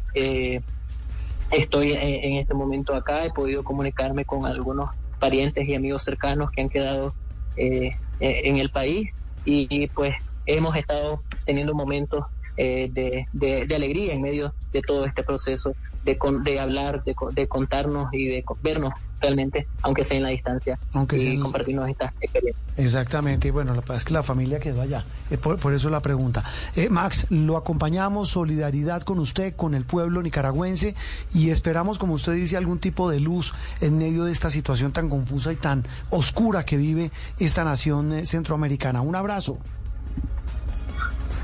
estoy en este momento acá. He podido comunicarme con algunos parientes y amigos cercanos que han quedado eh, eh, en el país y, pues hemos estado teniendo momentos eh, de, de, alegría en medio de todo este proceso de, de hablar, de, de contarnos y de vernos realmente, aunque sea en la distancia, aunque y compartirnos esta experiencia. Exactamente, y bueno, lo que pasa es que la familia quedó allá, por, por, eso la pregunta. Eh, Max, lo acompañamos, solidaridad con usted, con el pueblo nicaragüense, y esperamos, como usted dice, algún tipo de luz en medio de esta situación tan confusa y tan oscura que vive esta nación eh, centroamericana. Un abrazo.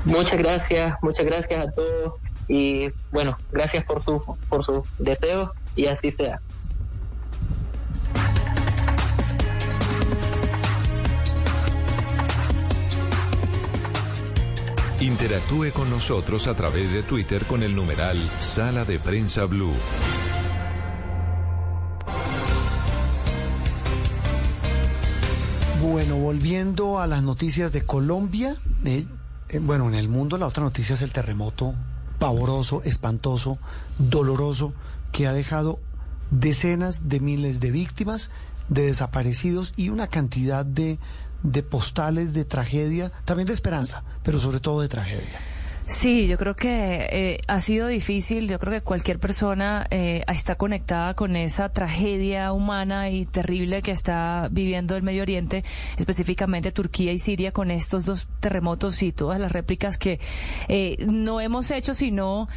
Muchas gracias, muchas gracias a todos y bueno, gracias por su por su deseo y así sea. Interactúe con nosotros a través de Twitter con el numeral Sala de Prensa Blue. Bueno, volviendo a las noticias de Colombia, eh, eh, bueno, en el mundo la otra noticia es el terremoto pavoroso, espantoso, doloroso, que ha dejado decenas de miles de víctimas, de desaparecidos y una cantidad de de postales de tragedia, también de esperanza, pero sobre todo de tragedia. Sí, yo creo que eh, ha sido difícil. Yo creo que cualquier persona eh, está conectada con esa tragedia humana y terrible que está viviendo el Medio Oriente, específicamente Turquía y Siria, con estos dos terremotos y todas las réplicas que eh, no hemos hecho, sino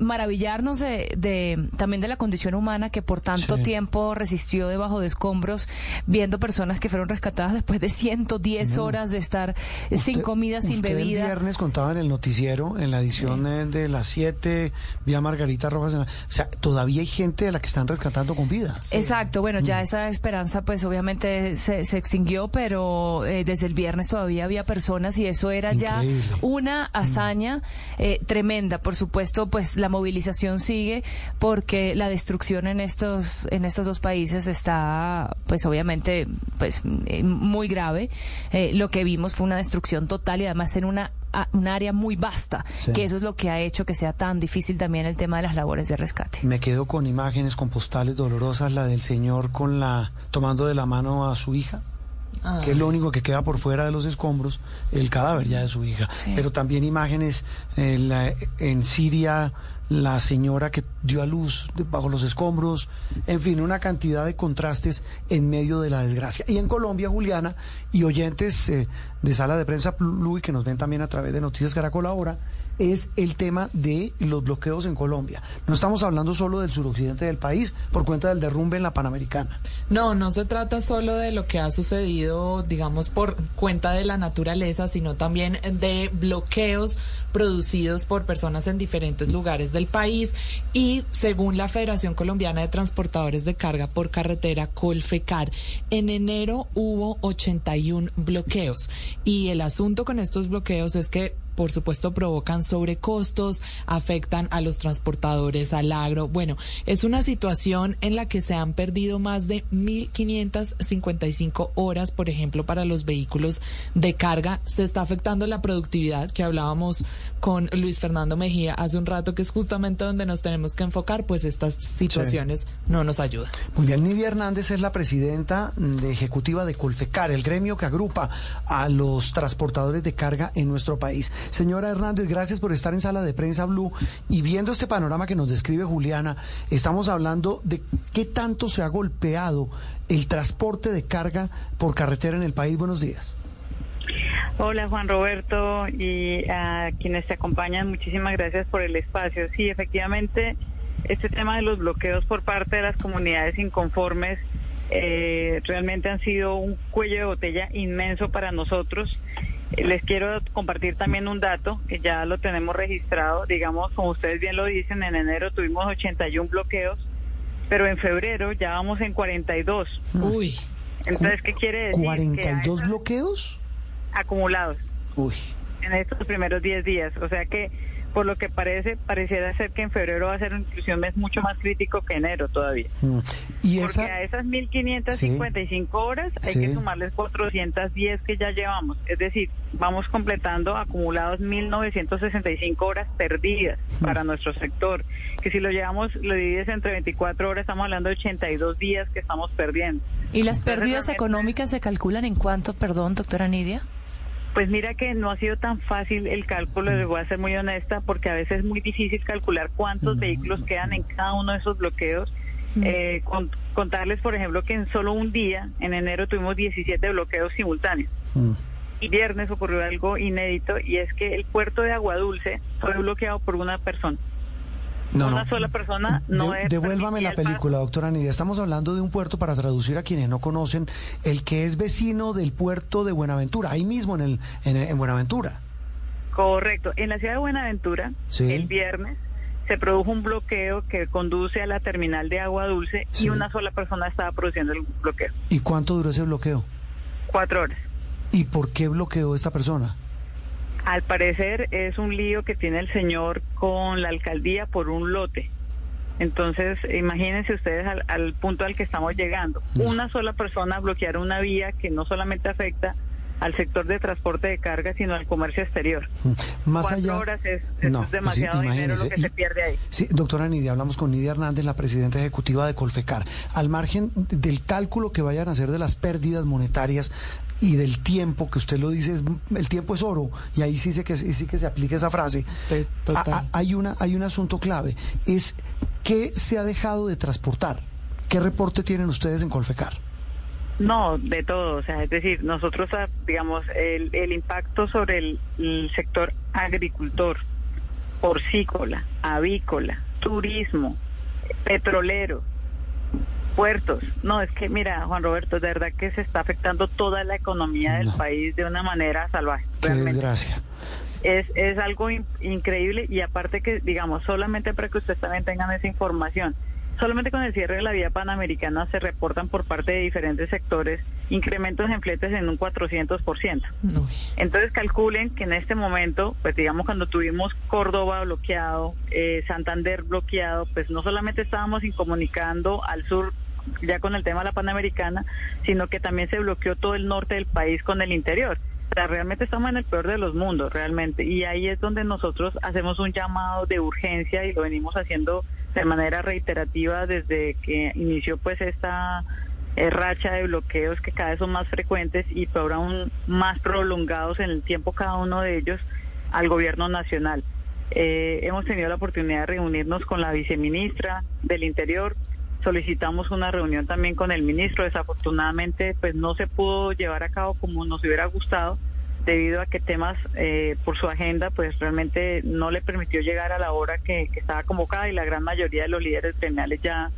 maravillarnos de, también de la condición humana que por tanto tiempo resistió debajo de escombros, viendo personas que fueron rescatadas después de 110 horas de estar sin comida, sin bebida. El viernes contaba en el noticiero en la edición de las 7, vía Margarita Rojas. o sea, todavía hay gente de la que están rescatando con vida. Exacto, bueno, ya mm. esa esperanza pues obviamente se, extinguió, pero eh, desde el viernes todavía había personas y eso era ya una mm. hazaña eh, tremenda. Por supuesto, pues la movilización sigue porque la destrucción en estos, en estos dos países está pues obviamente pues eh, muy grave. lo que vimos fue una destrucción total y además en una un área muy vasta, que eso es lo que ha hecho que sea tan difícil también el tema de las labores de rescate. Me quedo con imágenes, con postales dolorosas, la del señor con la tomando de la mano a su hija. que es lo único que queda por fuera de los escombros, el cadáver ya de su hija. Pero también imágenes en, en Siria, la señora que dio a luz bajo los escombros, en fin, una cantidad de contrastes en medio de la desgracia. Y en Colombia, Juliana, y oyentes eh, de Sala de Prensa Blue y que nos ven también a través de Noticias Caracol ahora, es el tema de los bloqueos en Colombia. No estamos hablando solo del suroccidente del país por cuenta del derrumbe en la Panamericana. No, no se trata solo de lo que ha sucedido, digamos, por cuenta de la naturaleza, sino también de bloqueos producidos por personas en diferentes lugares del país y según la Federación Colombiana de Transportadores de Carga por Carretera, Colfecar, en enero hubo 81 bloqueos. Y el asunto con estos bloqueos es que por supuesto provocan sobrecostos, afectan a los transportadores, al agro. Bueno, es una situación en la que se han perdido más de 1.555 horas, por ejemplo, para los vehículos de carga. Se está afectando la productividad que hablábamos con Luis Fernando Mejía hace un rato, que es justamente donde nos tenemos que enfocar, pues estas situaciones no nos ayudan. Muy bien, Nidia Hernández es la presidenta de ejecutiva de Colfecar, el gremio que agrupa a los transportadores de carga en nuestro país. Señora Hernández, gracias por estar en sala de prensa Blue y viendo este panorama que nos describe Juliana, estamos hablando de qué tanto se ha golpeado el transporte de carga por carretera en el país. Buenos días. Hola Juan Roberto y a quienes te acompañan, muchísimas gracias por el espacio. Sí, efectivamente, este tema de los bloqueos por parte de las comunidades inconformes eh, realmente han sido un cuello de botella inmenso para nosotros. Eh, Les quiero compartir también un dato que ya lo tenemos registrado. Digamos, como ustedes bien lo dicen, en enero tuvimos 81 bloqueos, pero en febrero ya vamos en 42. Uy. Entonces, ¿qué quiere decir? Que a ¿42 esas- bloqueos? acumulados Uy. en estos primeros 10 días. O sea que, por lo que parece, pareciera ser que en febrero va a ser inclusive un mes mucho más crítico que enero todavía. Mm. Porque a esas 1.555 horas hay Sí. que sumarles 410 que ya llevamos. Es decir, vamos completando acumulados 1.965 horas perdidas Mm. para nuestro sector. Que si lo llevamos, lo divides entre 24 horas, estamos hablando de 82 días que estamos perdiendo. ¿Y las pérdidas económicas se calculan en cuánto, perdón, doctora Nidia? Pues mira que no ha sido tan fácil el cálculo, les voy a ser muy honesta, porque a veces es muy difícil calcular cuántos vehículos quedan en cada uno de esos bloqueos. Eh, con- contarles, por ejemplo, que en solo un día, en enero, tuvimos 17 bloqueos simultáneos. Mm. Y viernes ocurrió algo inédito y es que el puerto de Aguadulce fue bloqueado por una persona. No, una no. sola persona no De- es devuélvame la paso. película, doctora Nidia. Estamos hablando de un puerto, para traducir a quienes no conocen, el que es vecino del puerto de Buenaventura, ahí mismo en, el, en, en Buenaventura. Correcto. En la ciudad de Buenaventura, Sí. el viernes, se produjo un bloqueo que conduce a la terminal de agua dulce Sí. y una sola persona estaba produciendo el bloqueo. ¿Y cuánto duró ese bloqueo? Cuatro horas. ¿Y por qué bloqueó esta persona? Al parecer es un lío que tiene el señor con la alcaldía por un lote. Entonces, imagínense ustedes al, al punto al que estamos llegando. Una sola persona bloquear una vía que no solamente afecta al sector de transporte de carga, sino al comercio exterior. Más Cuatro allá. horas es, es No, sí, demasiado dinero lo que se pierde ahí. Sí, doctora Nidia, hablamos con Nidia Hernández, la presidenta ejecutiva de Colfecar. Al margen del cálculo que vayan a hacer de las pérdidas monetarias y del tiempo, que usted lo dice, es- el tiempo es oro, y ahí sí, se que, sí que se aplica esa frase. total. A- a- hay, una, hay un asunto clave, es qué se ha dejado de transportar. ¿Qué reporte tienen ustedes en Colfecar? No, de todo. O sea, es decir, nosotros, ah, digamos, el, el impacto sobre el, el sector agricultor, porcícola, avícola, turismo, petrolero, puertos. No, es que, mira, Juan Roberto, de verdad que se está afectando toda la economía del país de una manera salvaje. Qué realmente. desgracia. Es, es algo in- increíble y aparte que, digamos, solamente para que ustedes también tengan esa información, solamente con el cierre de la vía panamericana se reportan por parte de diferentes sectores incrementos en fletes en un 400%. Entonces calculen que en este momento, pues digamos cuando tuvimos Córdoba bloqueado, eh, Santander bloqueado, pues no solamente estábamos incomunicando al sur ya con el tema de la Panamericana, sino que también se bloqueó todo el norte del país con el interior. O realmente estamos en el peor de los mundos, realmente. Y ahí es donde nosotros hacemos un llamado de urgencia y lo venimos haciendo de manera reiterativa desde que inició pues esta eh, racha de bloqueos que cada vez son más frecuentes y peor aún más prolongados en el tiempo cada uno de ellos al gobierno nacional. Eh, hemos tenido la oportunidad de reunirnos con la viceministra del Interior. Solicitamos una reunión también con el ministro. Desafortunadamente, pues no se pudo llevar a cabo como nos hubiera gustado debido a que temas eh, por su agenda pues realmente no le permitió llegar a la hora que, que estaba convocada y la gran mayoría de los líderes gremiales ya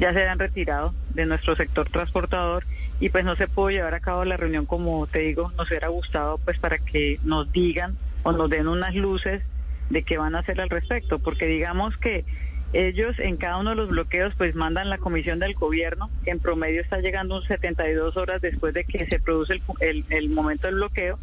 ya se han retirado de nuestro sector transportador y pues no se pudo llevar a cabo la reunión como te digo, nos hubiera gustado pues para que nos digan o nos den unas luces de qué van a hacer al respecto, porque digamos que ellos en cada uno de los bloqueos pues mandan la comisión del gobierno, que en promedio está llegando un 72 horas después de que se produce el, el, momento del bloqueo,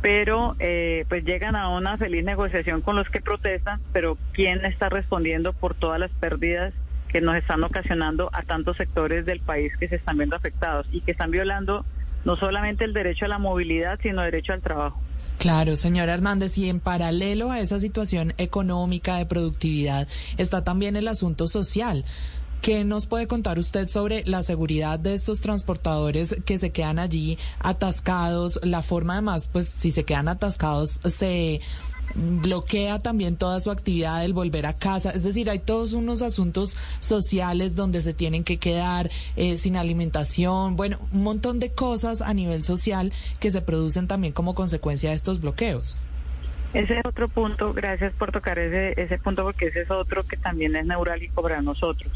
pero eh, pues llegan a una feliz negociación con los que protestan, pero ¿quién está respondiendo por todas las pérdidas que nos están ocasionando a tantos sectores del país que se están viendo afectados y que están violando no solamente el derecho a la movilidad, sino derecho al trabajo. Claro, señora Hernández, y en paralelo a esa situación económica de productividad está también el asunto social. ¿Qué nos puede contar usted sobre la seguridad de estos transportadores que se quedan allí atascados? La forma además, pues si se quedan atascados, se bloquea también toda su actividad, el volver a casa. Es decir, hay todos unos asuntos sociales donde se tienen que quedar eh, sin alimentación, bueno, un montón de cosas a nivel social que se producen también como consecuencia de estos bloqueos. Ese es otro punto, gracias por tocar ese, ese punto porque ese es otro que también es neurálgico para nosotros.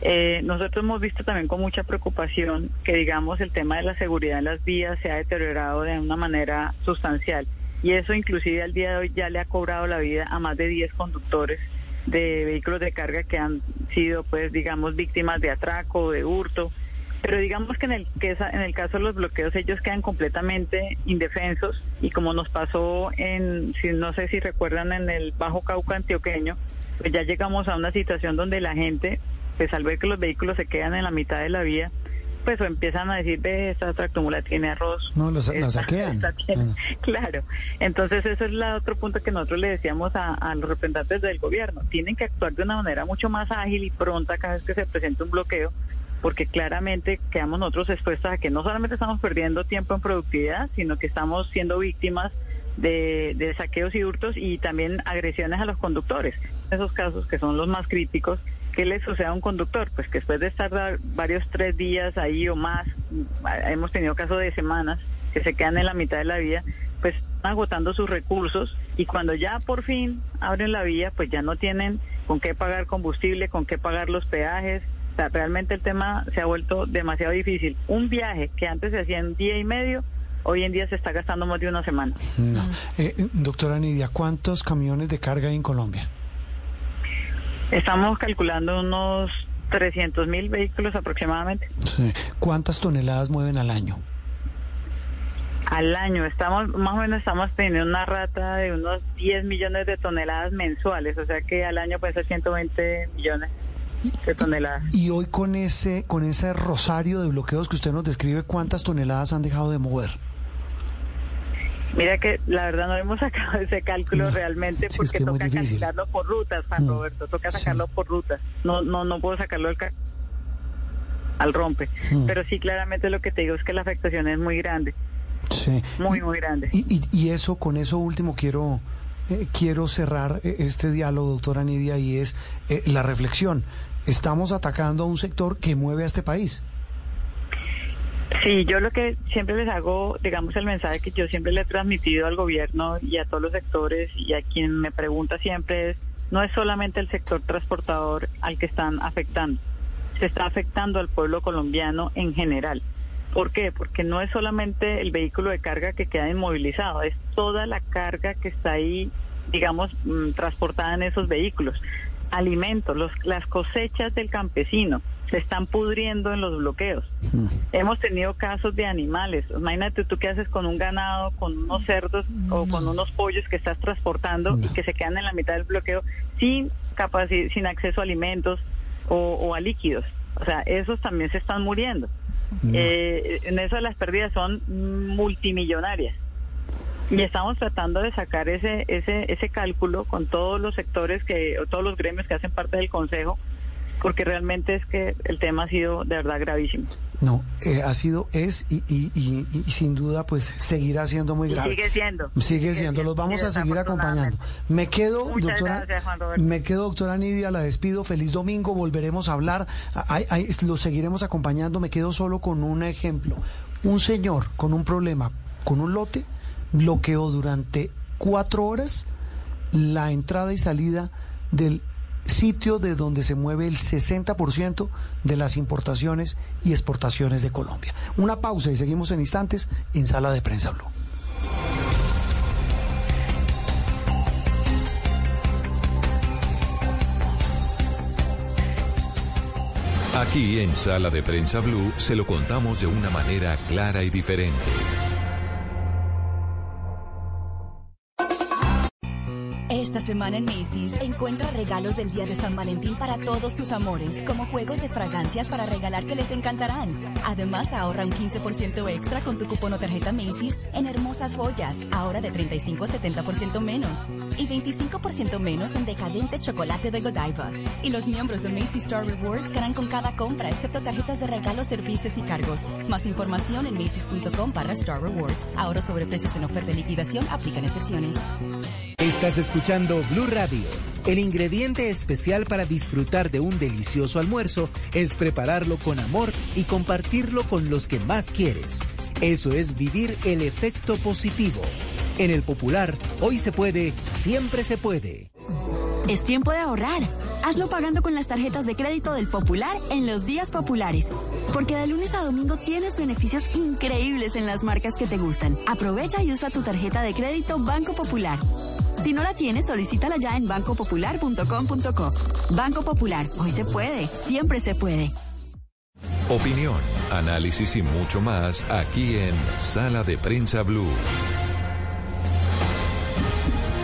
Eh, nosotros hemos visto también con mucha preocupación que, digamos, el tema de la seguridad en las vías se ha deteriorado de una manera sustancial y eso inclusive al día de hoy ya le ha cobrado la vida a más de 10 conductores de vehículos de carga que han sido, pues, digamos, víctimas de atraco, de hurto. Pero digamos que en el, que en el caso de los bloqueos ellos quedan completamente indefensos y como nos pasó en, si no sé si recuerdan, en el Bajo Cauca antioqueño, pues ya llegamos a una situación donde la gente, pues al ver que los vehículos se quedan en la mitad de la vía, pues empiezan a decir, ve, esta tractomula tiene arroz. No, la saquean. Ah. <laughs> Claro. Entonces, eso es el otro punto que nosotros le decíamos a, a, los representantes del gobierno. Tienen que actuar de una manera mucho más ágil y pronta cada vez que se presente un bloqueo, porque claramente quedamos nosotros expuestos a que no solamente estamos perdiendo tiempo en productividad, sino que estamos siendo víctimas de, de, saqueos y hurtos y también agresiones a los conductores. Esos casos que son los más críticos ¿qué le sucede a un conductor? Pues que después de estar varios tres días ahí o más, hemos tenido casos de semanas que se quedan en la mitad de la vía, pues están agotando sus recursos y cuando ya por fin abren la vía, pues ya no tienen con qué pagar combustible, con qué pagar los peajes. O sea, realmente el tema se ha vuelto demasiado difícil. Un viaje que antes se hacía en día y medio, hoy en día se está gastando más de una semana. Eh, doctora Nidia, ¿cuántos camiones de carga hay en Colombia? Estamos calculando unos 300 mil vehículos aproximadamente. Sí. ¿Cuántas toneladas mueven al año? Al año, estamos más o menos estamos teniendo una rata de unos 10 millones de toneladas mensuales, o sea que al año puede ser 120 millones de toneladas. Y hoy con ese con ese rosario de bloqueos que usted nos describe, ¿cuántas toneladas han dejado de mover? Mira que la verdad no hemos <laughs> sacado ese cálculo no, realmente porque es que toca calcularlo por rutas, Juan. Roberto, toca sacarlo sí. por rutas. No, no, no puedo sacarlo al, al rompe. Mm. Pero sí, claramente lo que te digo es que la afectación es muy grande. Sí. Muy, muy grande. Y, y, y eso, con eso último quiero, eh, quiero cerrar este diálogo, doctora Nidia, y es eh, la reflexión. Estamos atacando a un sector que mueve a este país. Sí, yo lo que siempre les hago, digamos, el mensaje que yo siempre le he transmitido al gobierno y a todos los sectores y a quien me pregunta siempre es, no es solamente el sector transportador al que están afectando, se está afectando al pueblo colombiano en general. ¿Por qué? Porque no es solamente el vehículo de carga que queda inmovilizado, es toda la carga que está ahí, digamos, mmm, transportada en esos vehículos. Alimentos, los, las cosechas del campesino, se están pudriendo en los bloqueos. Mm. Hemos tenido casos de animales. Imagínate tú qué haces con un ganado, con unos cerdos o con unos pollos que estás transportando y que se quedan en la mitad del bloqueo sin capacidad, sin acceso a alimentos o, o, a líquidos. O sea, esos también se están muriendo. Eh, en eso las pérdidas son multimillonarias. Y estamos tratando de sacar ese, ese, ese cálculo con todos los sectores que, o todos los gremios que hacen parte del Consejo porque realmente es que el tema ha sido de verdad gravísimo. No, eh, ha sido, es y, y, y, y sin duda pues seguirá siendo muy grave. sigue siendo. Sigue siendo, los vamos a seguir acompañando. Me quedo, Muchas doctora, gracias, Juan Roberto. me quedo, doctora Nidia, la despido, feliz domingo, volveremos a hablar, Ay, ay, lo seguiremos acompañando, me quedo solo con un ejemplo. Un señor con un problema, con un lote, bloqueó durante cuatro horas la entrada y salida del sitio de donde se mueve el 60% de las importaciones y exportaciones de Colombia. Una pausa y seguimos en instantes en Sala de Prensa Blue. Aquí en Sala de Prensa Blue se lo contamos de una manera clara y diferente. Esta semana en Macy's encuentra regalos del Día de San Valentín para todos tus amores, como juegos de fragancias para regalar que les encantarán. Además, ahorra un 15% extra con tu cupón o tarjeta Macy's en hermosas joyas, ahora de 35 a 70% menos. Y 25% menos en decadente chocolate de Godiva. Y los miembros de Macy's Star Rewards ganan con cada compra, excepto tarjetas de regalo, servicios y cargos. Más información en macy's.com para Star Rewards. Ahora sobre precios en oferta y liquidación, aplican excepciones. Estás escuchando Blue Radio. El ingrediente especial para disfrutar de un delicioso almuerzo es prepararlo con amor y compartirlo con los que más quieres. Eso es vivir el efecto positivo. En el popular, hoy se puede, siempre se puede. Es tiempo de ahorrar. Hazlo pagando con las tarjetas de crédito del Popular en los días populares. Porque de lunes a domingo tienes beneficios increíbles en las marcas que te gustan. Aprovecha y usa tu tarjeta de crédito Banco Popular. Si no la tienes, solicítala ya en bancopopular.com.co. Banco Popular, hoy se puede, siempre se puede. Opinión, análisis y mucho más aquí en Sala de Prensa Blue.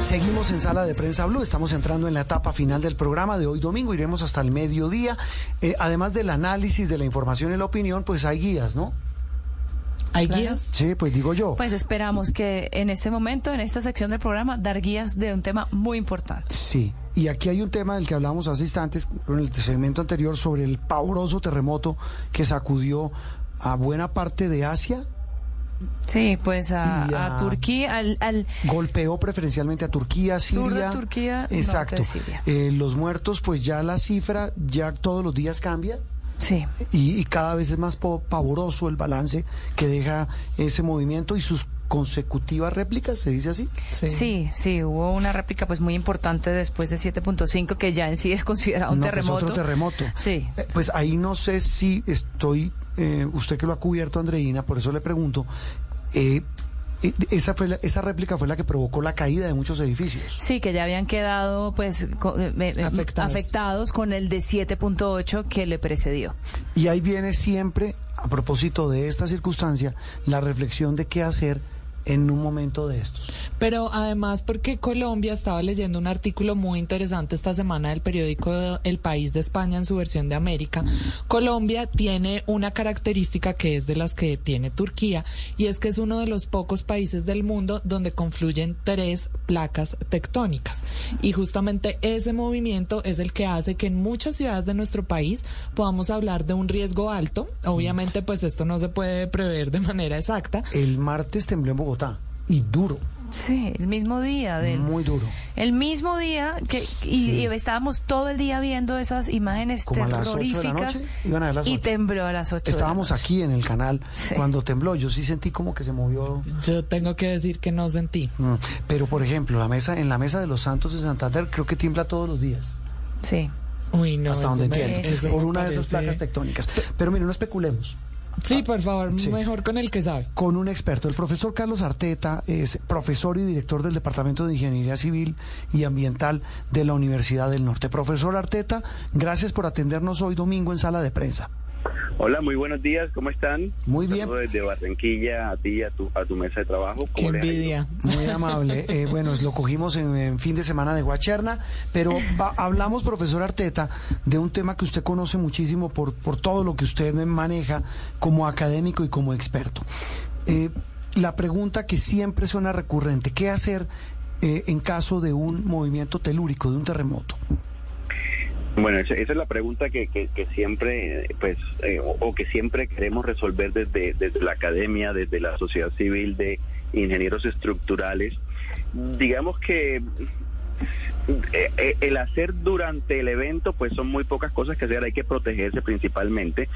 Seguimos en Sala de Prensa Blue, estamos entrando en la etapa final del programa de hoy domingo, iremos hasta el mediodía. Eh, además del análisis, de la información y la opinión, pues hay guías, ¿no? ¿Hay Claro. guías? Sí, pues digo yo. Pues esperamos que en este momento, en esta sección del programa, dar guías de un tema muy importante. Sí, y aquí hay un tema del que hablábamos hace instantes con el segmento anterior sobre el pavoroso terremoto que sacudió a buena parte de Asia. Sí, pues a, Y a a- Turquía, al, al Golpeó preferencialmente a Turquía, Sur de Siria. Turquía, norte de Exacto. Siria. Eh, los muertos, pues ya la cifra ya todos los días cambia. Sí. Y, y cada vez es más pavoroso el balance que deja ese movimiento y sus consecutivas réplicas, ¿se dice así? Sí. sí, hubo una réplica pues muy importante después de 7.5 que ya en sí es considerado un No, pues, terremoto. otro terremoto. Sí. Eh, Pues ahí no sé si estoy, eh, usted que lo ha cubierto, Andreina, por eso le pregunto, eh, esa, fue la- esa réplica fue la que provocó la caída de muchos edificios. Sí, que ya habían quedado pues eh, eh, Afectados. afectados con el de 7.8 que le precedió. Y ahí viene siempre, a propósito de esta circunstancia, la reflexión de qué hacer en un momento de estos. Pero además porque Colombia estaba leyendo un artículo muy interesante esta semana del periódico El País de España en su versión de América. Colombia tiene una característica que es de las que tiene Turquía y es que es uno de los pocos países del mundo donde confluyen tres placas tectónicas. Y justamente ese movimiento es el que hace que en muchas ciudades de nuestro país podamos hablar de un riesgo alto. Obviamente pues esto no se puede prever de manera exacta. El martes tembló en Bogotá y duro, Sí, el mismo día del muy duro. el mismo día que y, y estábamos todo el día viendo esas imágenes Como a las ocho de la terroríficas noche, a y ocho. tembló a las 8 Estábamos aquí en el canal Sí. cuando tembló. Yo sí sentí como que se movió. Yo tengo que decir que no sentí. Mm, Pero por ejemplo, la mesa en la mesa de los Santos de Santander creo que tiembla todos los días. Sí. Uy, no. hasta donde entiendo. por una de esas placas tectónicas. Pero mire, no especulemos. Sí, por favor, Sí. mejor con el que sabe. Con un experto, el profesor Carlos Arteta es profesor y director del Departamento de Ingeniería Civil y Ambiental de la Universidad del Norte. Profesor Arteta, gracias por atendernos hoy domingo en sala de prensa. Hola, muy buenos días, ¿cómo están? Muy bien. Desde Barranquilla a ti a tu, a tu mesa de trabajo. Qué envidia. Muy amable. <laughs> Eh, bueno, lo cogimos en, en fin de semana de Guacherna, pero va- hablamos, profesor Arteta, de un tema que usted conoce muchísimo por, por todo lo que usted maneja como académico y como experto. Eh, la pregunta que siempre suena recurrente, ¿qué hacer eh, en caso de un movimiento telúrico, de un terremoto? Bueno, esa, es la pregunta que, siempre, pues, eh, o, que siempre queremos resolver desde, desde la academia, desde la sociedad civil de ingenieros estructurales. Digamos que eh, eh, el hacer durante el evento, pues son muy pocas cosas que hacer, hay que protegerse principalmente.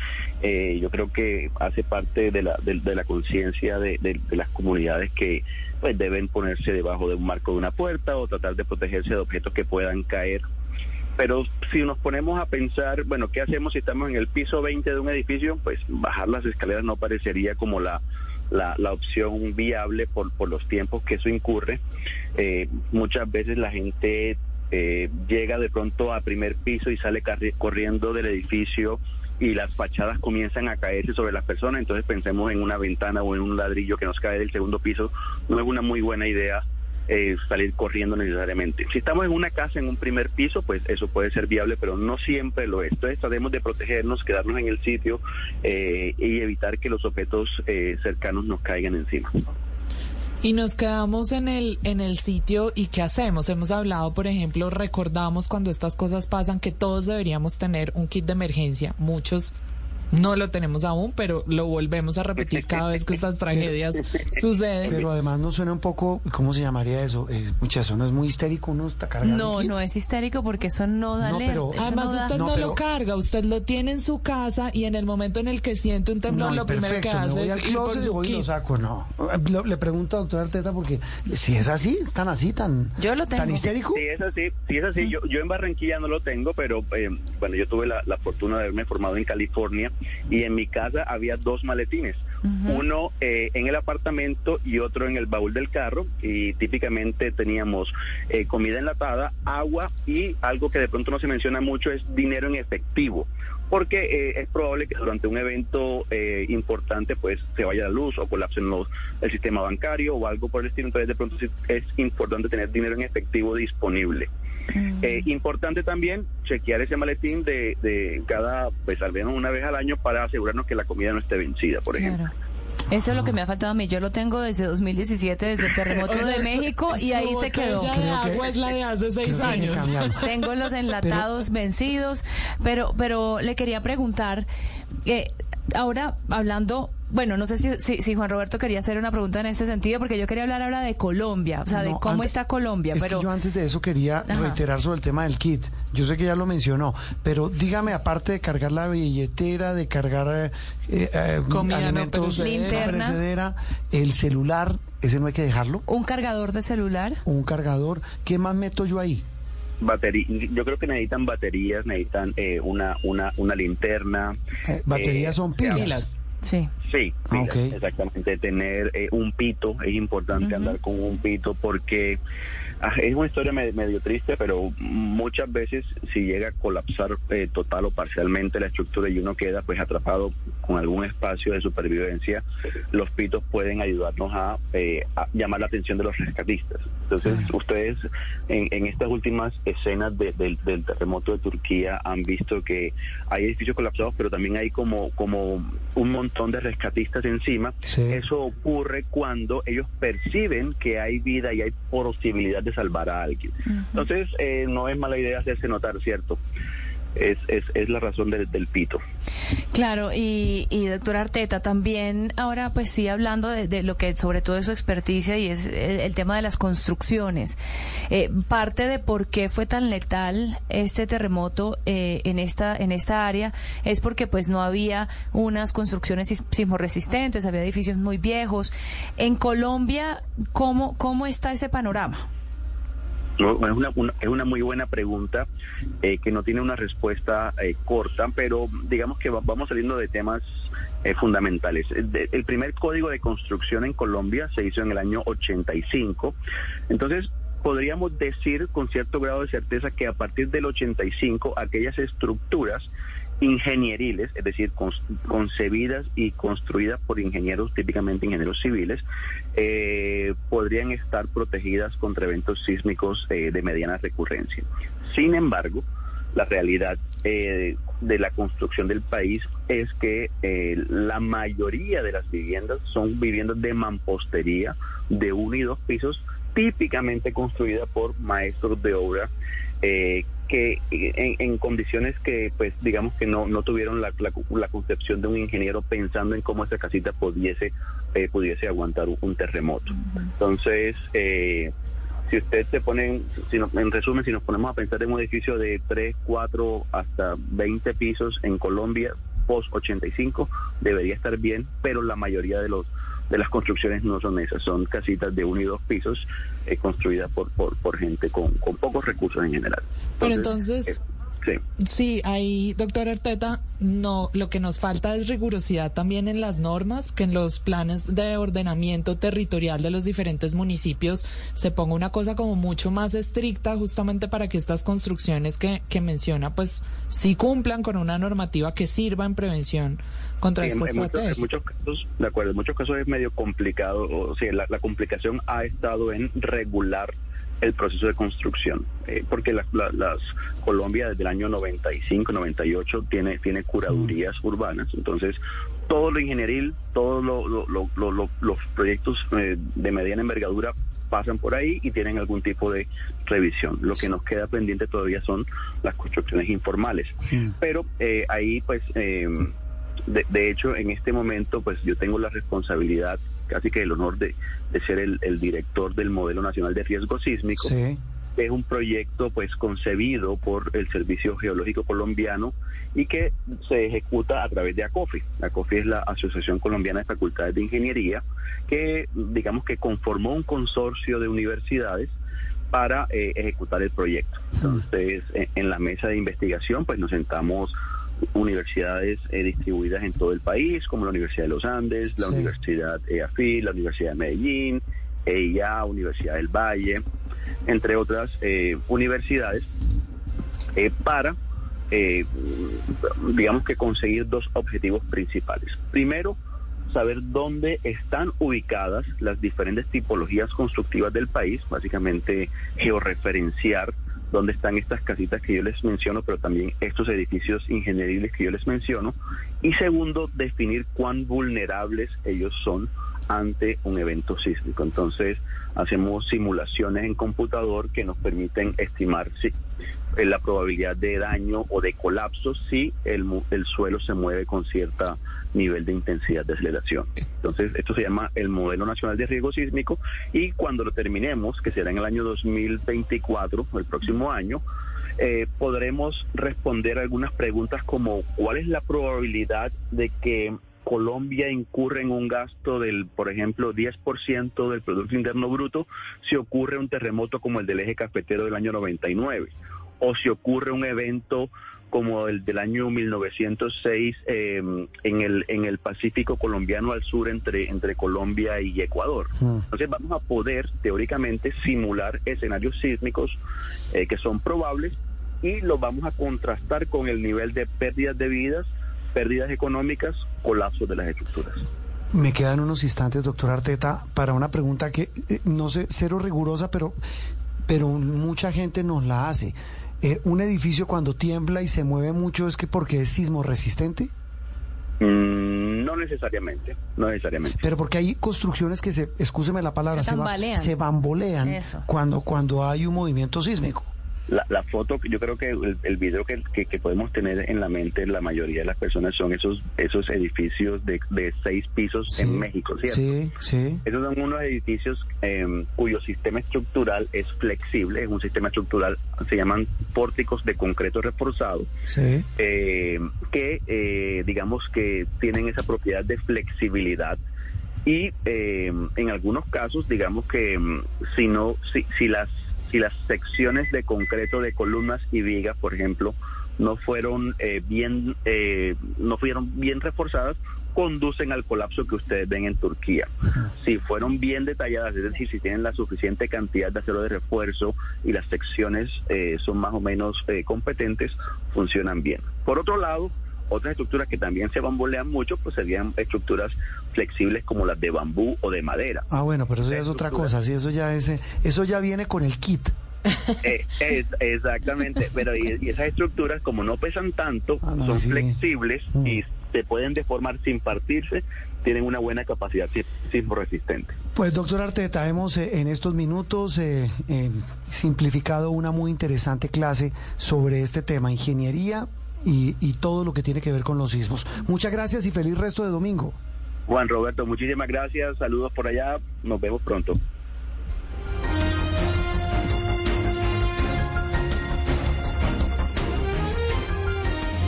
Yo creo que hace parte de la, de, de la conciencia de las comunidades que pues deben ponerse debajo de un marco de una puerta o tratar de protegerse de objetos que puedan caer. Pero si nos ponemos a pensar, bueno, ¿qué hacemos si estamos en el piso 20 de un edificio? Pues bajar las escaleras no parecería como la, la, opción viable por, por los tiempos que eso incurre. Eh, muchas veces la gente eh, llega de pronto a primer piso y sale corriendo del edificio y las fachadas comienzan a caerse sobre las personas, entonces pensemos en una ventana o en un ladrillo que nos cae del segundo piso, no es una muy buena idea eh, salir corriendo necesariamente. Si estamos en una casa en un primer piso, pues eso puede ser viable, pero no siempre lo es. Entonces tratemos de protegernos, quedarnos en el sitio eh, y evitar que los objetos eh, cercanos nos caigan encima. Y nos quedamos en el, en el sitio y ¿qué hacemos? Hemos hablado, por ejemplo, recordamos cuando estas cosas pasan que todos deberíamos tener un kit de emergencia. Muchos no lo tenemos aún, pero lo volvemos a repetir cada vez que estas tragedias <laughs> suceden. Pero además no suena un poco, ¿cómo se llamaría eso? Eh, mucha, eso no es muy histérico, uno está cargando. No, no es histérico porque eso no da No, pero- eso Además, no da- usted no, No, pero- lo carga, usted lo tiene en su casa y en el momento en el que siente un temblor, No, y lo primero que me hace voy al closet y voy y lo saco, no. Lo- le pregunto a doctora Arteta porque si es así, tan así, tan, Yo lo tan tengo. histérico. Sí, es así, sí es así. Yo, yo en Barranquilla no lo tengo, pero eh, bueno, yo tuve la, la fortuna de haberme formado en California y en mi casa había dos maletines. Uno eh, en el apartamento y otro en el baúl del carro y típicamente teníamos eh, comida enlatada, agua y algo que de pronto no se menciona mucho es dinero en efectivo porque eh, es probable que durante un evento eh, importante pues se vaya la luz o colapse los- el sistema bancario o algo por el estilo, entonces de pronto es importante tener dinero en efectivo disponible. Eh, importante también chequear ese maletín de, de cada, pues al menos una vez al año para asegurarnos que la comida no esté vencida, por ejemplo. Eso es lo que me ha faltado a mí. Yo lo tengo desde 2017, desde el terremoto O sea, de México y ahí se quedó. botella de que- agua es la de hace seis años. <laughs> Tengo los enlatados vencidos, pero pero le quería preguntar, eh, ahora hablando, bueno, no sé si, si, si Juan Roberto quería hacer una pregunta en ese sentido, porque yo quería hablar ahora de Colombia, o sea, de cómo antes- está Colombia, Es pero que yo antes de eso quería Ajá. reiterar sobre el tema del kit. Yo sé que ya lo mencionó, pero dígame, aparte de cargar la billetera, de cargar eh, eh, Comida alimentos no Linterna. perecedera, el celular, ese no hay que dejarlo, un cargador de celular. un cargador, ¿qué más meto yo ahí? Batería, yo creo que necesitan baterías, necesitan eh, una, una, una linterna. Eh, baterías son pilas. Sí. Sí, Ah, exactamente. Tener eh, un pito, es importante andar con un pito porque es una historia me- medio triste, pero muchas veces si llega a colapsar eh, total o parcialmente la estructura y uno queda pues atrapado con algún espacio de supervivencia, los pitos pueden ayudarnos a, eh, a llamar la atención de los rescatistas. Entonces, ustedes en, en estas últimas escenas de- del, del terremoto de Turquía han visto que hay edificios colapsados, pero también hay como, como un montón de rescatistas encima. Sí. Eso ocurre cuando ellos perciben que hay vida y hay posibilidad de salvar a alguien. Entonces, eh, no es mala idea hacerse notar, ¿cierto? Es, es, es la razón del, del pito. Claro, y, y doctora Arteta, también ahora pues sí hablando de, de lo que sobre todo es su experticia y es el, el tema de las construcciones. Eh, parte de por qué fue tan letal este terremoto eh, en esta en esta área es porque pues no había unas construcciones sis- sismorresistentes, había edificios muy viejos. En Colombia, ¿cómo, cómo está ese panorama? Es, una, es una muy buena pregunta eh, que no tiene una respuesta eh, corta, pero digamos que va- vamos saliendo de temas eh, fundamentales. De- el primer código de construcción en Colombia se hizo en el año 85. Entonces, podríamos decir con cierto grado de certeza que a partir del 85 aquellas estructuras ingenieriles, es decir, concebidas y construidas por ingenieros, típicamente ingenieros civiles, eh, podrían estar protegidas contra eventos sísmicos eh, de mediana recurrencia. Sin embargo, la realidad eh, de la construcción del país es que eh, la mayoría de las viviendas son viviendas de mampostería de uno y dos pisos, típicamente construidas por maestros de obra eh, que en, en, condiciones que pues digamos que no, no tuvieron la, la, concepción de un ingeniero pensando en cómo esa casita pudiese, eh, pudiese aguantar un, terremoto. Entonces, eh, si usted se pone, si en resumen, si nos ponemos a pensar en un edificio de 3, 4 hasta 20 pisos en Colombia, post 85, debería estar bien, pero la mayoría de los de las construcciones no son esas, son casitas de uno y dos pisos eh, construidas por, por, por, gente con, con, pocos recursos en general. Pero entonces... Sí. sí, ahí, doctor Arteta, no, lo que nos falta es rigurosidad también en las normas, que en los planes de ordenamiento territorial de los diferentes municipios se ponga una cosa como mucho más estricta justamente para que estas construcciones que, que menciona pues sí cumplan con una normativa que sirva en prevención contra esta estrategia. en muchos casos, de acuerdo, en muchos casos es medio complicado, o sea, la, la complicación ha estado en regular el proceso de construcción, eh, porque las Colombia desde el año 95, 98 tiene, tiene curadurías mm. urbanas, entonces todo lo ingenieril, todos los proyectos eh, de mediana envergadura pasan por ahí y tienen algún tipo de revisión. Lo que nos queda pendiente todavía son las construcciones informales. Mm. Pero eh, ahí, pues, de, de, hecho, en este momento, pues yo tengo la responsabilidad casi que el honor de, ser el, director del Modelo Nacional de Riesgo Sísmico. Es un proyecto pues concebido por el Servicio Geológico Colombiano y que se ejecuta a través de ACOFI. ACOFI es la Asociación Colombiana de Facultades de Ingeniería que digamos que conformó un consorcio de universidades para eh, ejecutar el proyecto. Entonces, en, la mesa de investigación, pues nos sentamos universidades eh, distribuidas en todo el país, como la Universidad de los Andes, la Universidad EAFI, la Universidad de Medellín, EIA, Universidad del Valle, entre otras eh, universidades, eh, para, digamos que conseguir dos objetivos principales. Primero, saber dónde están ubicadas las diferentes tipologías constructivas del país, básicamente georreferenciar dónde están estas casitas que yo les menciono, pero también estos edificios ingenieriles que yo les menciono. Y segundo, definir cuán vulnerables ellos son ante un evento sísmico. Entonces, hacemos simulaciones en computador que nos permiten estimar si la probabilidad de daño o de colapso si el, el suelo se mueve con cierto nivel de intensidad de aceleración. Entonces, esto se llama el Modelo Nacional de Riesgo Sísmico y cuando lo terminemos, que será en el año 2024, el próximo año, eh, podremos responder algunas preguntas como cuál es la probabilidad de que Colombia incurre en un gasto del, por ejemplo, 10% del Producto Interno Bruto si ocurre un terremoto como el del eje cafetero del año 99 o si ocurre un evento como el del año 1906 eh, en, el, en el Pacífico colombiano al sur entre, entre Colombia y Ecuador. Hmm. Entonces vamos a poder teóricamente simular escenarios sísmicos eh, que son probables y los vamos a contrastar con el nivel de pérdidas de vidas pérdidas económicas, colapso de las estructuras. Me quedan unos instantes, doctor Arteta, para una pregunta que eh, no sé, cero rigurosa, pero, pero mucha gente nos la hace. Eh, ¿Un edificio cuando tiembla y se mueve mucho es que porque es sismo resistente? Mm, no necesariamente, no necesariamente. Pero porque hay construcciones que se, escúcheme la palabra, se, se, bambolean cuando, cuando hay un movimiento sísmico la, la foto, yo creo que el, el video que, que, podemos tener en la mente la mayoría de las personas son esos esos edificios de, de seis pisos en México, ¿cierto? Sí, sí. Esos son unos edificios em, cuyo sistema estructural es flexible, es un sistema estructural, se llaman pórticos de concreto reforzado, sí. Em, que eh, digamos que tienen esa propiedad de flexibilidad y em, en algunos casos digamos que si no si, si las si las secciones de concreto de columnas y vigas, por ejemplo, no fueron eh, bien eh, no fueron bien reforzadas conducen al colapso que ustedes ven en Turquía. Si fueron bien detalladas, es decir, si tienen la suficiente cantidad de acero de refuerzo y las secciones eh, son más o menos competentes, funcionan bien. Por otro lado, otras estructuras que también se bambolean mucho, pues serían estructuras flexibles como las de bambú o de madera. Ah, bueno, pero eso ya es otra cosa, sí, eso ya es, eso ya viene con el kit. Eh, exactamente, pero y, esas estructuras como no pesan tanto, ah, son flexibles mm. y se pueden deformar sin partirse tienen una buena capacidad sismo resistente. Pues doctor Arteta, hemos eh, en estos minutos eh, eh, simplificado una muy interesante clase sobre este tema, ingeniería y, y todo lo que tiene que ver con los sismos. Muchas gracias y feliz resto de domingo. Juan Roberto, muchísimas gracias, saludos por allá, nos vemos pronto.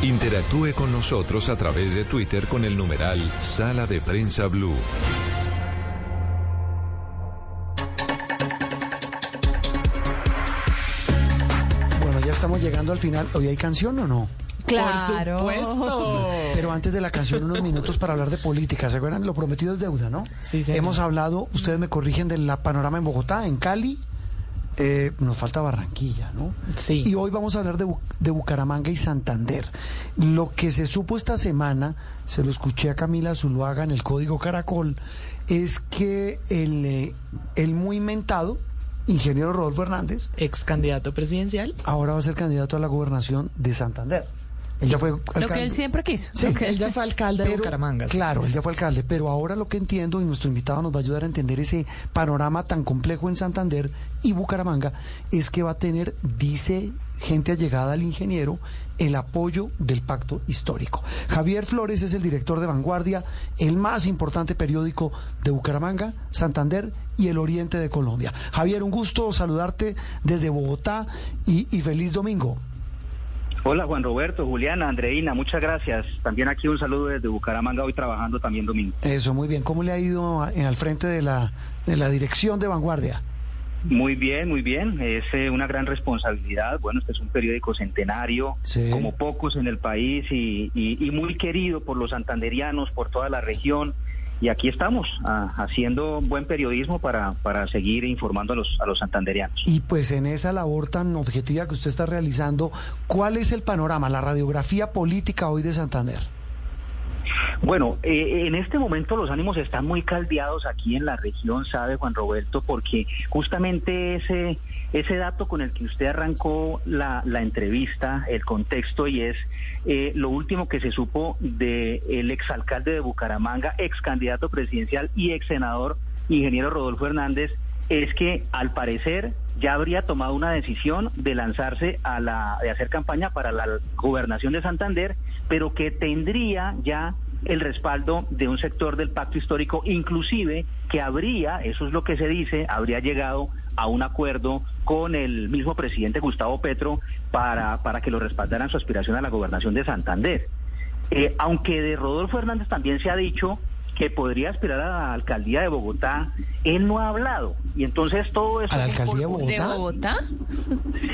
Interactúe con nosotros a través de Twitter con el numeral Sala de Prensa Blue. Bueno, ya estamos llegando al final. ¿Hoy hay canción o no? Claro. Por supuesto. Pero antes de la canción, unos minutos para hablar de política. ¿Se acuerdan? Lo prometido es deuda, ¿no? Sí, señor. Hemos hablado, ustedes me corrigen, del panorama en Bogotá, en Cali. eh, nos falta Barranquilla, ¿no? Sí. Y hoy vamos a hablar de, Bu- de Bucaramanga y Santander. Lo que se supo esta semana, se lo escuché a Camila Zuluaga en el Código Caracol, es que el, eh, el muy mentado ingeniero Rodolfo Hernández, ex candidato presidencial, ahora va a ser candidato a la gobernación de Santander. Él ya fue Lo que alcalde. él siempre quiso. Sí. Lo que él ya fue alcalde de Bucaramanga. sí. Claro, él ya fue alcalde, pero ahora lo que entiendo y nuestro invitado nos va a ayudar a entender ese panorama tan complejo en Santander y Bucaramanga es que va a tener, dice gente allegada al ingeniero, el apoyo del pacto histórico. Javier Flores es el director de Vanguardia, el más importante periódico de Bucaramanga, Santander y el oriente de Colombia. Javier, un gusto saludarte desde Bogotá y, y feliz domingo. Hola Juan Roberto, Juliana, Andreina, muchas gracias. También aquí un saludo desde Bucaramanga, hoy trabajando también domingo. Eso, muy bien. ¿Cómo le ha ido en- al frente de la, de la dirección de Vanguardia? Muy bien, muy bien. Es eh, una gran responsabilidad. Bueno, este es un periódico centenario, Sí. como pocos en el país y, y- y muy querido por los santanderianos, por toda la región. Y aquí estamos, ah, haciendo buen periodismo para, para seguir informando a los, a los santanderianos. Y pues en esa labor tan objetiva que usted está realizando, ¿cuál es el panorama, la radiografía política hoy de Santander? Bueno, eh, en este momento los ánimos están muy caldeados aquí en la región, sabe Juan Roberto, porque justamente ese ese dato con el que usted arrancó la, la entrevista, el contexto y es eh, lo último que se supo del el exalcalde de Bucaramanga, ex candidato presidencial y ex senador, ingeniero Rodolfo Hernández, es que al parecer ya habría tomado una decisión de lanzarse a la de hacer campaña para la gobernación de Santander, pero que tendría ya el respaldo de un sector del pacto histórico, inclusive que habría, eso es lo que se dice, habría llegado a un acuerdo con el mismo presidente Gustavo Petro para, para que lo respaldaran su aspiración a la gobernación de Santander. Eh, aunque de Rodolfo Hernández también se ha dicho que podría aspirar a la alcaldía de Bogotá, él no ha hablado. Y entonces todo eso... ¿A la alcaldía de Bogotá? ¿De Bogotá?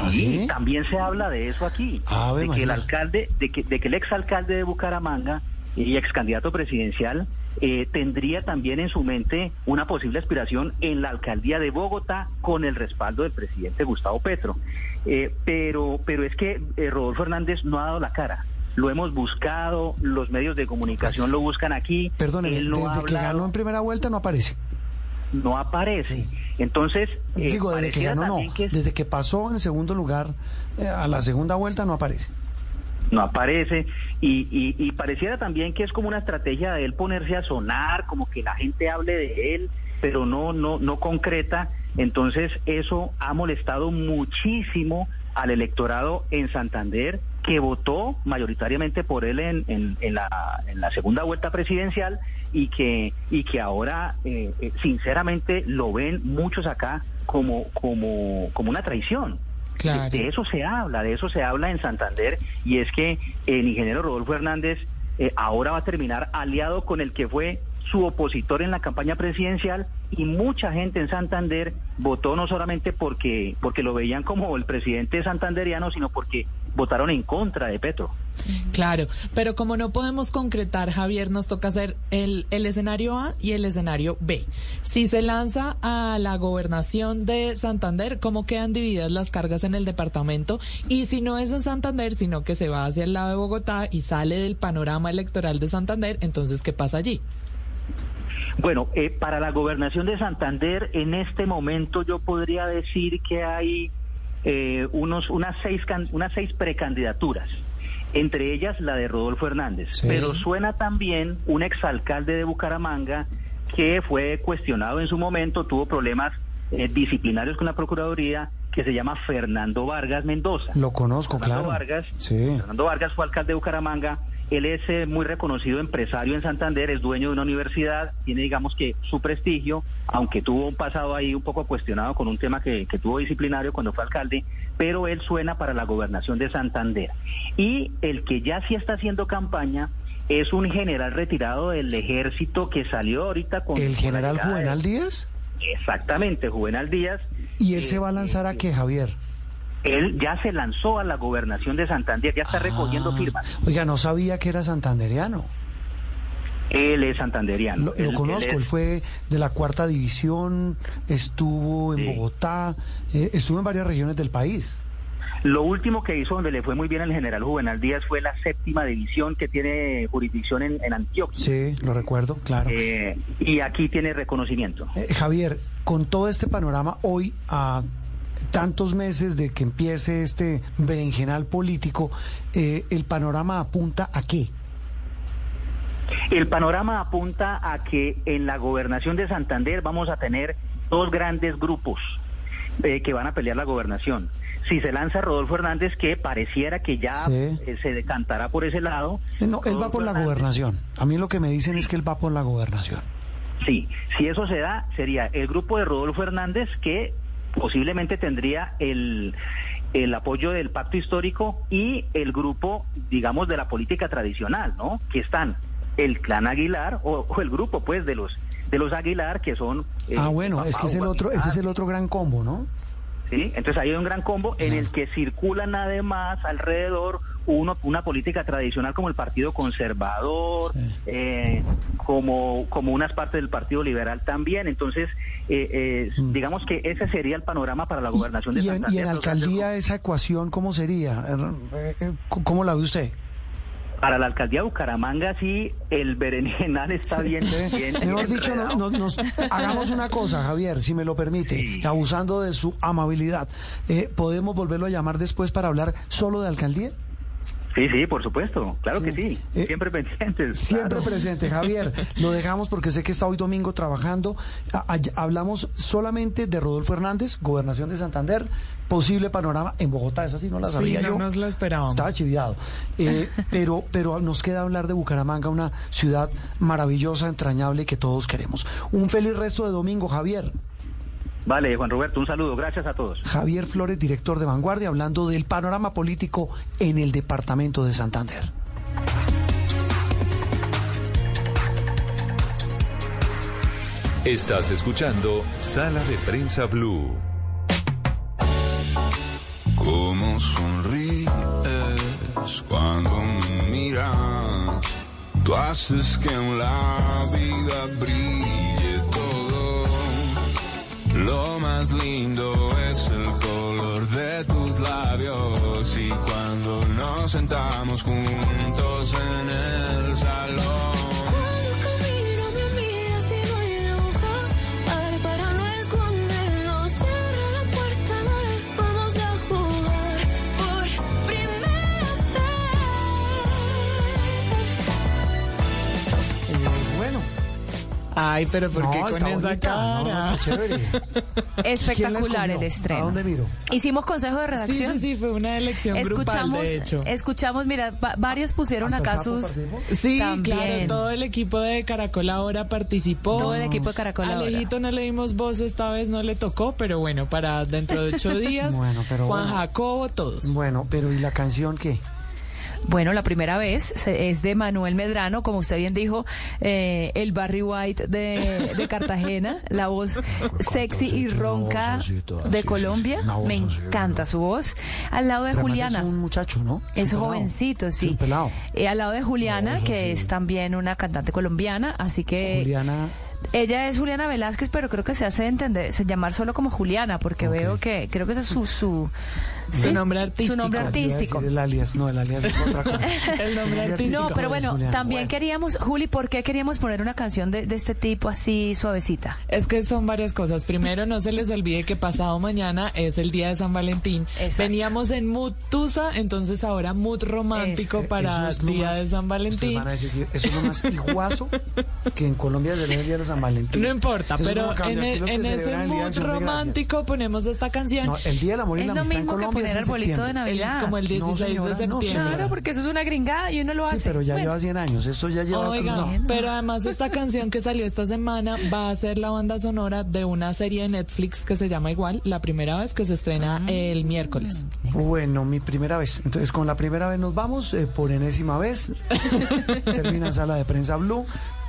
¿Ah, Sí, sí? también se habla de eso aquí, Ave de que el alcalde, de que, de que el exalcalde de Bucaramanga y ex candidato presidencial eh, tendría también en su mente una posible aspiración en la alcaldía de Bogotá con el respaldo del presidente Gustavo Petro. Eh, pero, pero es que eh, Rodolfo Hernández no ha dado la cara. Lo hemos buscado, los medios de comunicación lo buscan aquí. Perdóneme, no desde que ganó en primera vuelta no aparece. no aparece. Entonces, eh, Digo, desde que ganó no, también que es- desde que pasó en segundo lugar eh, a la segunda vuelta no aparece. no aparece y, y, y pareciera también que es como una estrategia de él ponerse a sonar, como que la gente hable de él, pero no no no concreta. Entonces eso ha molestado muchísimo al electorado en Santander que votó mayoritariamente por él en, en, en la, en la segunda vuelta presidencial y que y que ahora eh, eh, sinceramente lo ven muchos acá como como como una traición. Claro. De, de eso se habla, de eso se habla en Santander y es que el ingeniero Rodolfo Hernández eh, ahora va a terminar aliado con el que fue su opositor en la campaña presidencial y mucha gente en Santander votó no solamente porque porque lo veían como el presidente santanderiano, sino porque votaron en contra de Petro. Claro, pero como no podemos concretar, Javier, nos toca hacer el, el escenario A y el escenario B. Si se lanza a la gobernación de Santander, ¿cómo quedan divididas las cargas en el departamento? Y si no es en Santander, sino que se va hacia el lado de Bogotá y sale del panorama electoral de Santander, entonces, ¿qué pasa allí? Bueno, eh, para la gobernación de Santander, en este momento yo podría decir que hay eh, unos, unas, seis, can- unas seis precandidaturas. entre ellas la de Rodolfo Hernández. Sí. Pero suena también un exalcalde de Bucaramanga que fue cuestionado en su momento, tuvo problemas eh, disciplinarios con la Procuraduría, que se llama Fernando Vargas Mendoza. Lo conozco, Fernando claro. Vargas, Sí. Fernando Vargas fue alcalde de Bucaramanga. Él es eh, muy reconocido empresario en Santander, es dueño de una universidad, tiene digamos que su prestigio, aunque tuvo un pasado ahí un poco cuestionado con un tema que, que tuvo disciplinario cuando fue alcalde, pero él suena para la gobernación de Santander. Y el que ya sí está haciendo campaña es un general retirado del ejército que salió ahorita con... ¿El general Juvenal Díaz? Exactamente, Juvenal Díaz. ¿Y él se va a lanzar a qué, Javier? Él ya se lanzó a la gobernación de Santander, ya está recogiendo Ah. firmas. Oiga, no sabía que era santandereano. Él es santanderiano. Lo, lo Él- él conozco, es- él fue de la cuarta división, estuvo en Sí. Bogotá, eh, estuvo en varias regiones del país. Lo último que hizo donde le fue muy bien al general Juvenal Díaz fue la séptima división que tiene jurisdicción en, en Antioquia. Sí, lo recuerdo, claro. Eh, y aquí tiene reconocimiento. Eh, Javier, con todo este panorama hoy, a tantos meses de que empiece este berenjenal político, eh, ¿el panorama apunta a qué? El panorama apunta a que en la gobernación de Santander vamos a tener dos grandes grupos eh, que van a pelear la gobernación. Si se lanza Rodolfo Hernández, que pareciera que ya Sí. eh, se decantará por ese lado. No, él va por la Hernández- gobernación. A mí lo que me dicen es que él va por la gobernación. Sí, si eso se da, sería el grupo de Rodolfo Hernández que posiblemente tendría el, el apoyo del pacto histórico y el grupo, digamos, de la política tradicional, ¿no? Que están el clan Aguilar o, o el grupo, pues, de los de los Aguilar que son. eh, ah, bueno, es que es el otro, ese es el otro gran combo, ¿no? ¿Sí? Entonces ahí hay un gran combo en el que circulan además alrededor uno, una política tradicional como el Partido Conservador, eh, como, como unas partes del Partido Liberal también. Entonces, eh, eh, digamos que ese sería el panorama para la gobernación de Mm. Y en, Santander. y en alcaldía esa ecuación, ¿cómo sería? Eh, eh, ¿Cómo la ve usted? Para la alcaldía de Bucaramanga sí, el berenjenal está bien, bien- <laughs> Mejor bien dicho, no- nos, hagamos una cosa, Javier, si me lo permite, abusando de su amabilidad. Eh, ¿Podemos volverlo a llamar después para hablar solo de alcaldía? Sí, sí, por supuesto, claro que sí, Eh, siempre pendientes. Siempre claro. presente, Javier. Lo dejamos porque sé que está hoy domingo trabajando. A- a- hablamos solamente de Rodolfo Hernández, gobernación de Santander, posible panorama en Bogotá. Esa sí no la Sí, sabía no yo. nos la esperábamos. Estaba chiviado. Eh, <laughs> pero, pero nos queda hablar de Bucaramanga, una ciudad maravillosa, entrañable que todos queremos. Un feliz resto de domingo, Javier. Vale, Juan Roberto, un saludo, gracias a todos. Javier Flores, director de Vanguardia, hablando del panorama político en el departamento de Santander. Estás escuchando Sala de Prensa Blue. Cómo sonríes cuando me miras. Tú haces que en la vida brille. Lo más lindo es el color de tus labios y cuando nos sentamos juntos en el salón. Ay, pero ¿por qué con esa bonita. No, no, cara? está chévere. <laughs> Espectacular el estreno. ¿A dónde miro? Hicimos consejo de redacción. Sí, sí, sí, fue una elección Escuchamos, grupal, de hecho. escuchamos, mira, va- varios pusieron ¿Hasta acá sus. Sí, También. claro, todo el equipo de Caracol ahora participó. Todo el equipo de Caracol ahora. Alejito no le dimos voz, esta vez no le tocó, pero bueno, para dentro de ocho <laughs> días, Bueno, pero Juan bueno. Jacobo, todos. Bueno, pero ¿y la canción qué? Bueno, la primera vez es de Manuel Medrano, como usted bien dijo, eh, el Barry White de, de <laughs> Cartagena, la voz sexy y ronca de Colombia. Me encanta su voz. Al lado de Juliana. Es un muchacho, ¿no? Es jovencito, sí. Eh, al lado de Juliana, que es también una cantante colombiana, así que Juliana Ella es Juliana Velázquez, pero creo que se hace entender, se llamar solo como Juliana, porque veo que creo que ese es su su, Su sí, nombre artístico. Su nombre artístico. El alias, no, el alias es otra cosa. <laughs> El nombre artístico. No, pero es bueno, también queríamos, Juli, ¿por qué queríamos poner una canción de, de este tipo así suavecita? Es que son varias cosas. Primero, no se les olvide que pasado mañana es el día de San Valentín. Exacto. Veníamos en mood tusa, entonces ahora mood romántico Eso, para Eso es día más- de San Valentín. van a decir que eso es lo más iguazo que en Colombia es el día de San Valentín. No importa, Eso es pero en, el- que en ese celebran el Día de mood romántico ponemos esta canción. No, el Día del Amor y Es la lo Amistad en mismo que Colombia poner es en arbolito de. Navidad. como el No, 16 señora, de no, septiembre. Claro, porque eso es una gringada y uno lo hace. Sí, pero ya Bueno. lleva 100 años. Esto ya lleva... Oiga, no. pero además esta <laughs> canción que salió esta semana va a ser la banda sonora de una serie de Netflix que se llama igual, la primera vez que se estrena Ah. el miércoles. Bueno, mi primera vez. Entonces, con la primera vez nos vamos, eh, por enésima vez. <laughs> Termina Sala de Prensa Blue.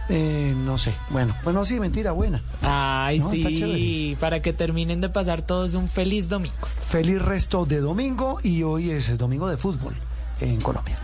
Eh, no sé. Bueno, pues no, sí, mentira, buena. Ay, no, sí. Para que terminen de pasar todos un feliz domingo. Feliz resto de domingo y hoy es el domingo de fútbol en Colombia.